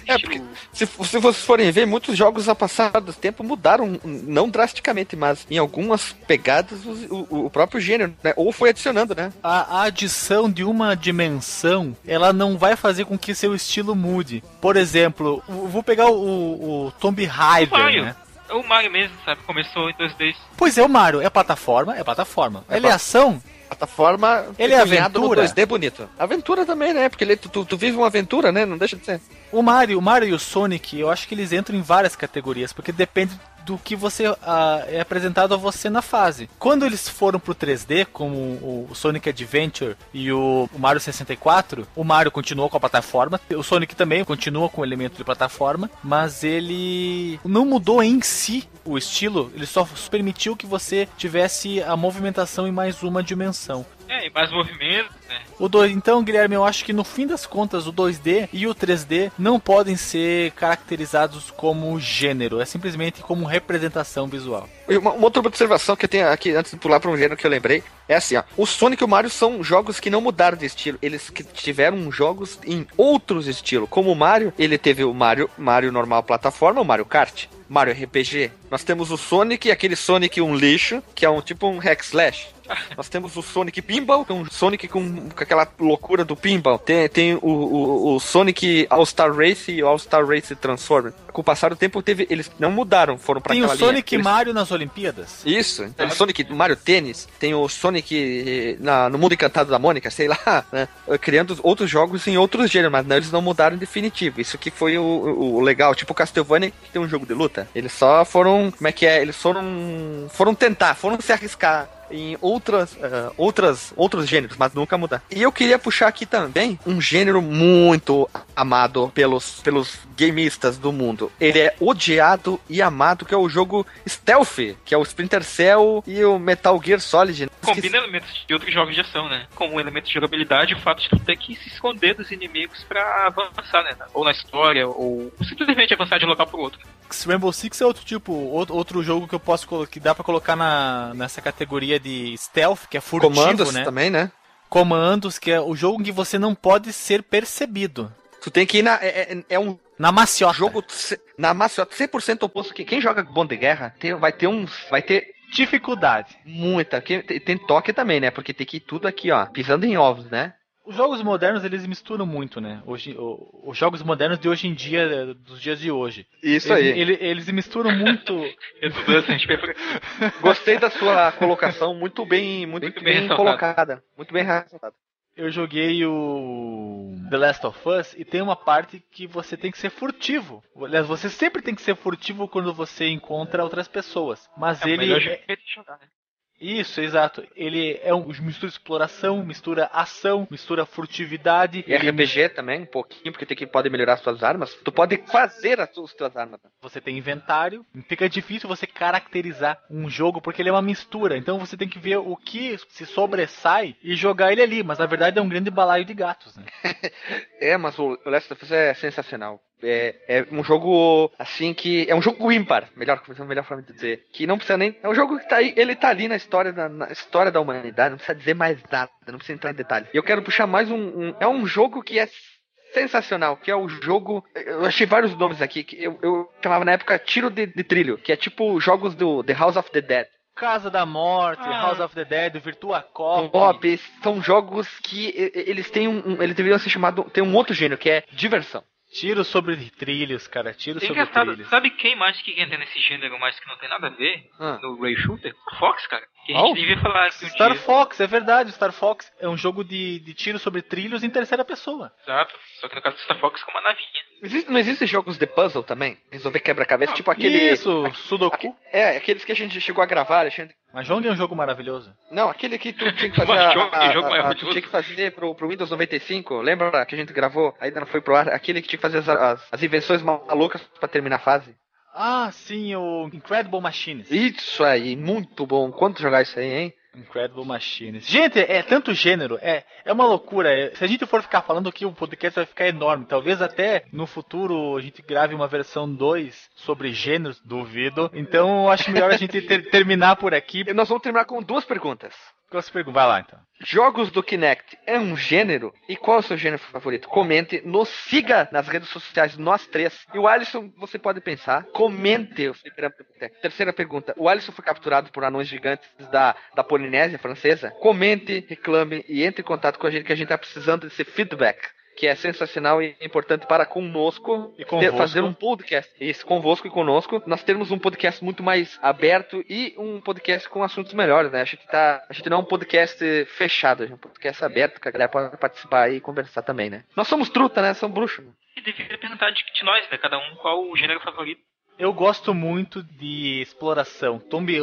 É, porque se, se vocês forem ver, muitos jogos a passar do tempo mudaram, não drasticamente, mas em algumas pegadas o, o- o próprio gênero, né? Ou foi adicionando, né? A, a adição de uma dimensão, ela não vai fazer com que seu estilo mude. Por exemplo, vou pegar o, o, Tomb O Raider, Mario. né? É o Mario mesmo, sabe? Começou em 2D. Pois é, o Mario, é plataforma, é plataforma. É ele é ação, Plataforma Ele é aventura? 2D bonito. Aventura também, né? Porque ele, tu, tu, tu vive uma aventura, né? Não deixa de ser. O Mario, o Mario e o Sonic, eu acho que eles entram em várias categorias, porque depende do que você ah, é apresentado a você na fase. Quando eles foram pro 3D, como o, Sonic Adventure e o Mario 64, o Mario continuou com a plataforma, o Sonic também continua com o elemento de plataforma, mas ele não mudou em si o estilo, ele só permitiu que você tivesse a movimentação em mais uma dimensão. É, e mais movimentos, né? O dois, então, Guilherme, eu acho que no fim das contas o 2D e o 3D não podem ser caracterizados como gênero, é simplesmente como representação visual. Uma, uma, outra observação que eu tenho aqui, antes de pular para um gênero que eu lembrei, é assim, ó. O Sonic e o Mario são jogos que não mudaram de estilo. Eles que tiveram jogos em outros estilos. Como o Mario, ele teve o Mario, Mario normal plataforma, o Mario Kart. Mario RPG. Nós temos o Sonic, aquele Sonic um lixo, que é um tipo um hack slash. Nós temos o Sonic Pinball, que é um Sonic com, com aquela loucura do pinball. Tem, tem o, o, o Sonic All-Star Race e o All-Star Race Transformer. Com o passar do tempo, teve, eles não mudaram, foram pra Tem aquela o Sonic linha. Mario nas Olimpíadas. Isso, tem o Sonic Mario Tênis, tem o Sonic eh, na, no Mundo Encantado da Mônica, sei lá, né? Criando outros jogos em outros gêneros, mas não, eles não mudaram em definitivo. Isso que foi o, o, o legal. Tipo o Castlevania, que tem um jogo de luta. Eles só foram. Como é que é? Eles foram. Foram tentar, foram se arriscar em outras, uh, outras, outros gêneros, mas nunca mudar. E eu queria puxar aqui também um gênero muito amado pelos, pelos gameistas do mundo. Ele é odiado e amado, que é o jogo Stealth, que é o Splinter Cell e o Metal Gear Solid. Combina elementos de outros jogos de ação, né? Como um elemento de jogabilidade, o fato de tu ter que se esconder dos inimigos para avançar, né? Ou na história, ou simplesmente avançar de um local pro outro. Rainbow Six é outro tipo, outro jogo que eu posso que dá para colocar na, nessa categoria de stealth, que é furtivo, Comandos né? também, né? Comandos, que é o jogo que você não pode ser percebido. Tu tem que ir na. É, é, é um na maciota. jogo na maciota 100% oposto que quem joga bom de guerra tem, vai ter uns. Vai ter dificuldade. Muita. Tem, tem toque também, né? Porque tem que ir tudo aqui, ó, pisando em ovos, né? Os jogos modernos eles misturam muito, né? Hoje, o, os jogos modernos de hoje em dia, dos dias de hoje. Isso eles, aí. Eles, eles misturam muito. Gostei da sua colocação, muito bem, muito, muito bem, bem colocada, muito bem ressaltada. Eu joguei o The Last of Us e tem uma parte que você tem que ser furtivo. Aliás, você sempre tem que ser furtivo quando você encontra outras pessoas. Mas é ele. O melhor jeito de jogar, né? Isso, exato. Ele é um mistura exploração, mistura ação, mistura furtividade. E RPG também, um pouquinho, porque tem que pode melhorar suas armas. Tu pode fazer as suas armas. Você tem inventário. Fica difícil você caracterizar um jogo porque ele é uma mistura. Então você tem que ver o que se sobressai e jogar ele ali. Mas na verdade é um grande balaio de gatos, né? é, mas o Last of Us é sensacional. É, é, um jogo assim que. É um jogo ímpar, melhor, melhor forma de dizer. Que não precisa nem. É um jogo que tá aí, ele tá ali na história da, na história da humanidade, não precisa dizer mais nada, não precisa entrar em detalhe. E eu quero puxar mais um, um. é um jogo que é sensacional, que é o jogo. Eu achei vários nomes aqui, que eu, eu chamava na época Tiro de, de Trilho, que é tipo jogos do The House of the Dead. Casa da Morte, ah. House of the Dead, Virtua Cop. Cop, são jogos que eles têm um. Eles deveriam ser chamados. Tem um outro gênero, que é diversão. Tiro sobre trilhos, cara. Tiro sobre engraçado, trilhos. Sabe quem mais que entra nesse gênero, mas que não tem nada a ver Ah. no Ray Shooter? Fox, cara. Que a Oh. falar aqui um Star dia. Fox, é verdade. Star Fox é um jogo de, de tiro sobre trilhos em terceira pessoa. Exato. Só que no caso do Star Fox com uma navinha. Existe- não existem jogos de puzzle também? Resolver quebra-cabeça, Ah, tipo aquele. Isso, Sudoku. aque- é, aqueles que a gente chegou a gravar, Alexandre. Mahjong é um jogo maravilhoso. Não, aquele que tu tinha que fazer. Mas a- jogo- a- que a- a- maravilhoso. tu tinha que fazer pro, pro Windows 95. Lembra que a gente gravou? Ainda não foi pro ar. Aquele que tinha que fazer as, as, as invenções malucas pra terminar a fase. Ah, sim, o Incredible Machines. Isso aí, muito bom. Quanto jogar isso aí, hein? Incredible Machines. Gente, é tanto gênero, é, é uma loucura. é- se a gente for ficar falando aqui, o podcast vai ficar enorme. Talvez até no futuro a gente grave uma versão 2 sobre gêneros, duvido. Então eu acho melhor a gente ter- terminar por aqui. E nós vamos terminar com duas perguntas. Se pergunta? Vai lá então. Jogos do Kinect é um gênero? E qual é o seu gênero favorito? Comente, nos siga nas redes sociais, nós três. E o Alisson, você pode pensar, comente. o. Terceira pergunta: o Alisson foi capturado por anões gigantes da, da Polinésia francesa? Comente, reclame e entre em contato com a gente, que a gente tá precisando desse feedback. Que é sensacional e importante para conosco E ter- fazer um podcast. Isso, convosco e conosco. Nós termos um podcast muito mais aberto e um podcast com assuntos melhores, né? A gente, tá, a gente não é um podcast fechado, a gente é um podcast aberto, que a galera pode participar e conversar também, né? Nós somos truta, né? Somos bruxos. E devia perguntar de, de nós, né? Cada um qual o gênero favorito. Eu gosto muito de exploração. Tomb,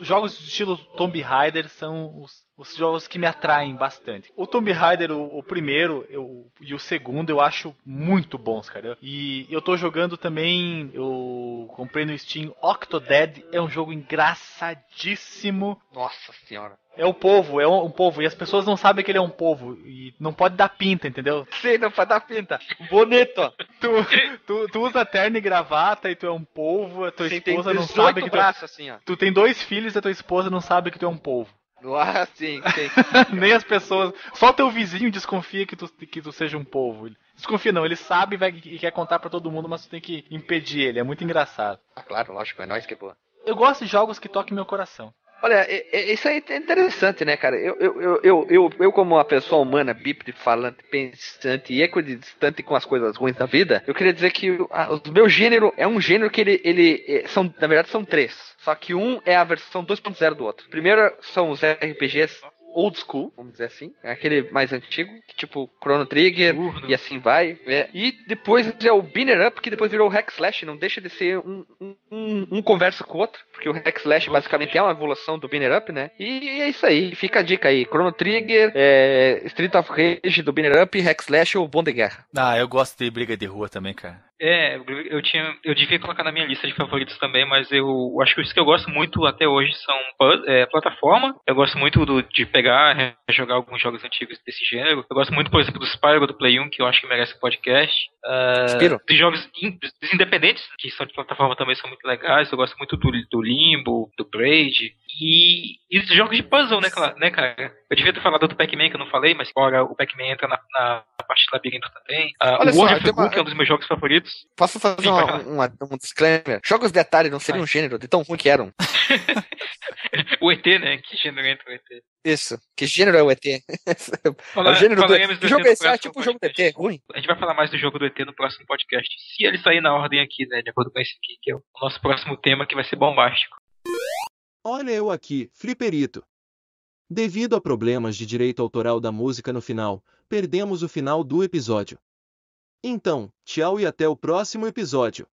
jogos do estilo Tomb Raider são os, os jogos que me atraem bastante. O Tomb Raider, o, o primeiro eu, e o segundo, eu acho muito bons, cara. E eu tô jogando também, eu comprei no Steam Octodad, é um jogo engraçadíssimo. Nossa senhora. É o povo, é um, um povo, e as pessoas não sabem que ele é um povo, e não pode dar pinta, entendeu? Sim, não pode dar pinta. Bonito. Tu, tu, tu usa terno e gravata e tu é um povo, a tua Sim, esposa não 18 sabe que tu é, braços, assim, ó. tu tem dois filhos e a tua esposa não sabe que tu é um povo. Ah, sim, sim. Nem as pessoas. Só teu vizinho desconfia que tu, que tu seja um povo. Desconfia não, ele sabe e, vai, e quer contar pra todo mundo, mas tu tem que impedir ele. É muito engraçado. Ah, claro, lógico, é nóis que é boa. Eu gosto de jogos que toquem meu coração. Olha, é- é- isso aí é interessante, né, cara? Eu, eu, eu, eu, eu, como uma pessoa humana, bípede, falante, pensante e equidistante com as coisas ruins da vida, eu queria dizer que o meu gênero é um gênero que ele, ele é, são, na verdade, são três. Só que um é a versão 2.0 do outro. Primeiro são os RPGs old school, vamos dizer assim, é aquele mais antigo, que tipo Chrono Trigger Urno. e assim vai. é. E depois é o Binner Up, que depois virou o Hack Slash, não deixa de ser um, um, um, um conversa com o outro, porque o Hack Slash basicamente é uma evolução do Binner Up, né? E é isso aí, fica a dica aí, Chrono Trigger, é, Street of Rage do Binner Up, Hack Slash ou Bom de Guerra. Ah, eu gosto de briga de rua também, cara. É, eu tinha, eu devia colocar na minha lista de favoritos também, mas eu acho que os que eu gosto muito até hoje são é, plataforma. Eu gosto muito do, de pegar, jogar alguns jogos antigos desse gênero. Eu gosto muito, por exemplo, do Spyro do Play 1, que eu acho que merece um podcast. Spyro? dos jogos in- independentes, que são de plataforma também são muito legais. Eu gosto muito do, do Limbo, do Braid. E, e os jogos de puzzle, né, né, cara? Eu devia ter falado do Pac-Man, que eu não falei, mas agora o Pac-Man entra na, na parte de labirinto também. Ah, Olha o só, World of tem uma- é um dos meus jogos favoritos. Posso fazer Sim, uma- pode uma- um disclaimer? Jogos de Atari não seriam um gênero de tão ruim que eram. O ET, né? Que gênero entra o ET. Isso. Que gênero é o ET? é Fala- o gênero do... Que jogo ET é? Ah, tipo o jogo do. ET, ruim. A gente vai falar mais do jogo do ET no próximo podcast. Se ele sair na ordem aqui, né? De acordo com esse aqui, que é o nosso próximo tema, que vai ser bombástico. Olha eu aqui, fliperito. Devido a problemas de direito autoral da música no final, perdemos o final do episódio. Então, tchau e até o próximo episódio.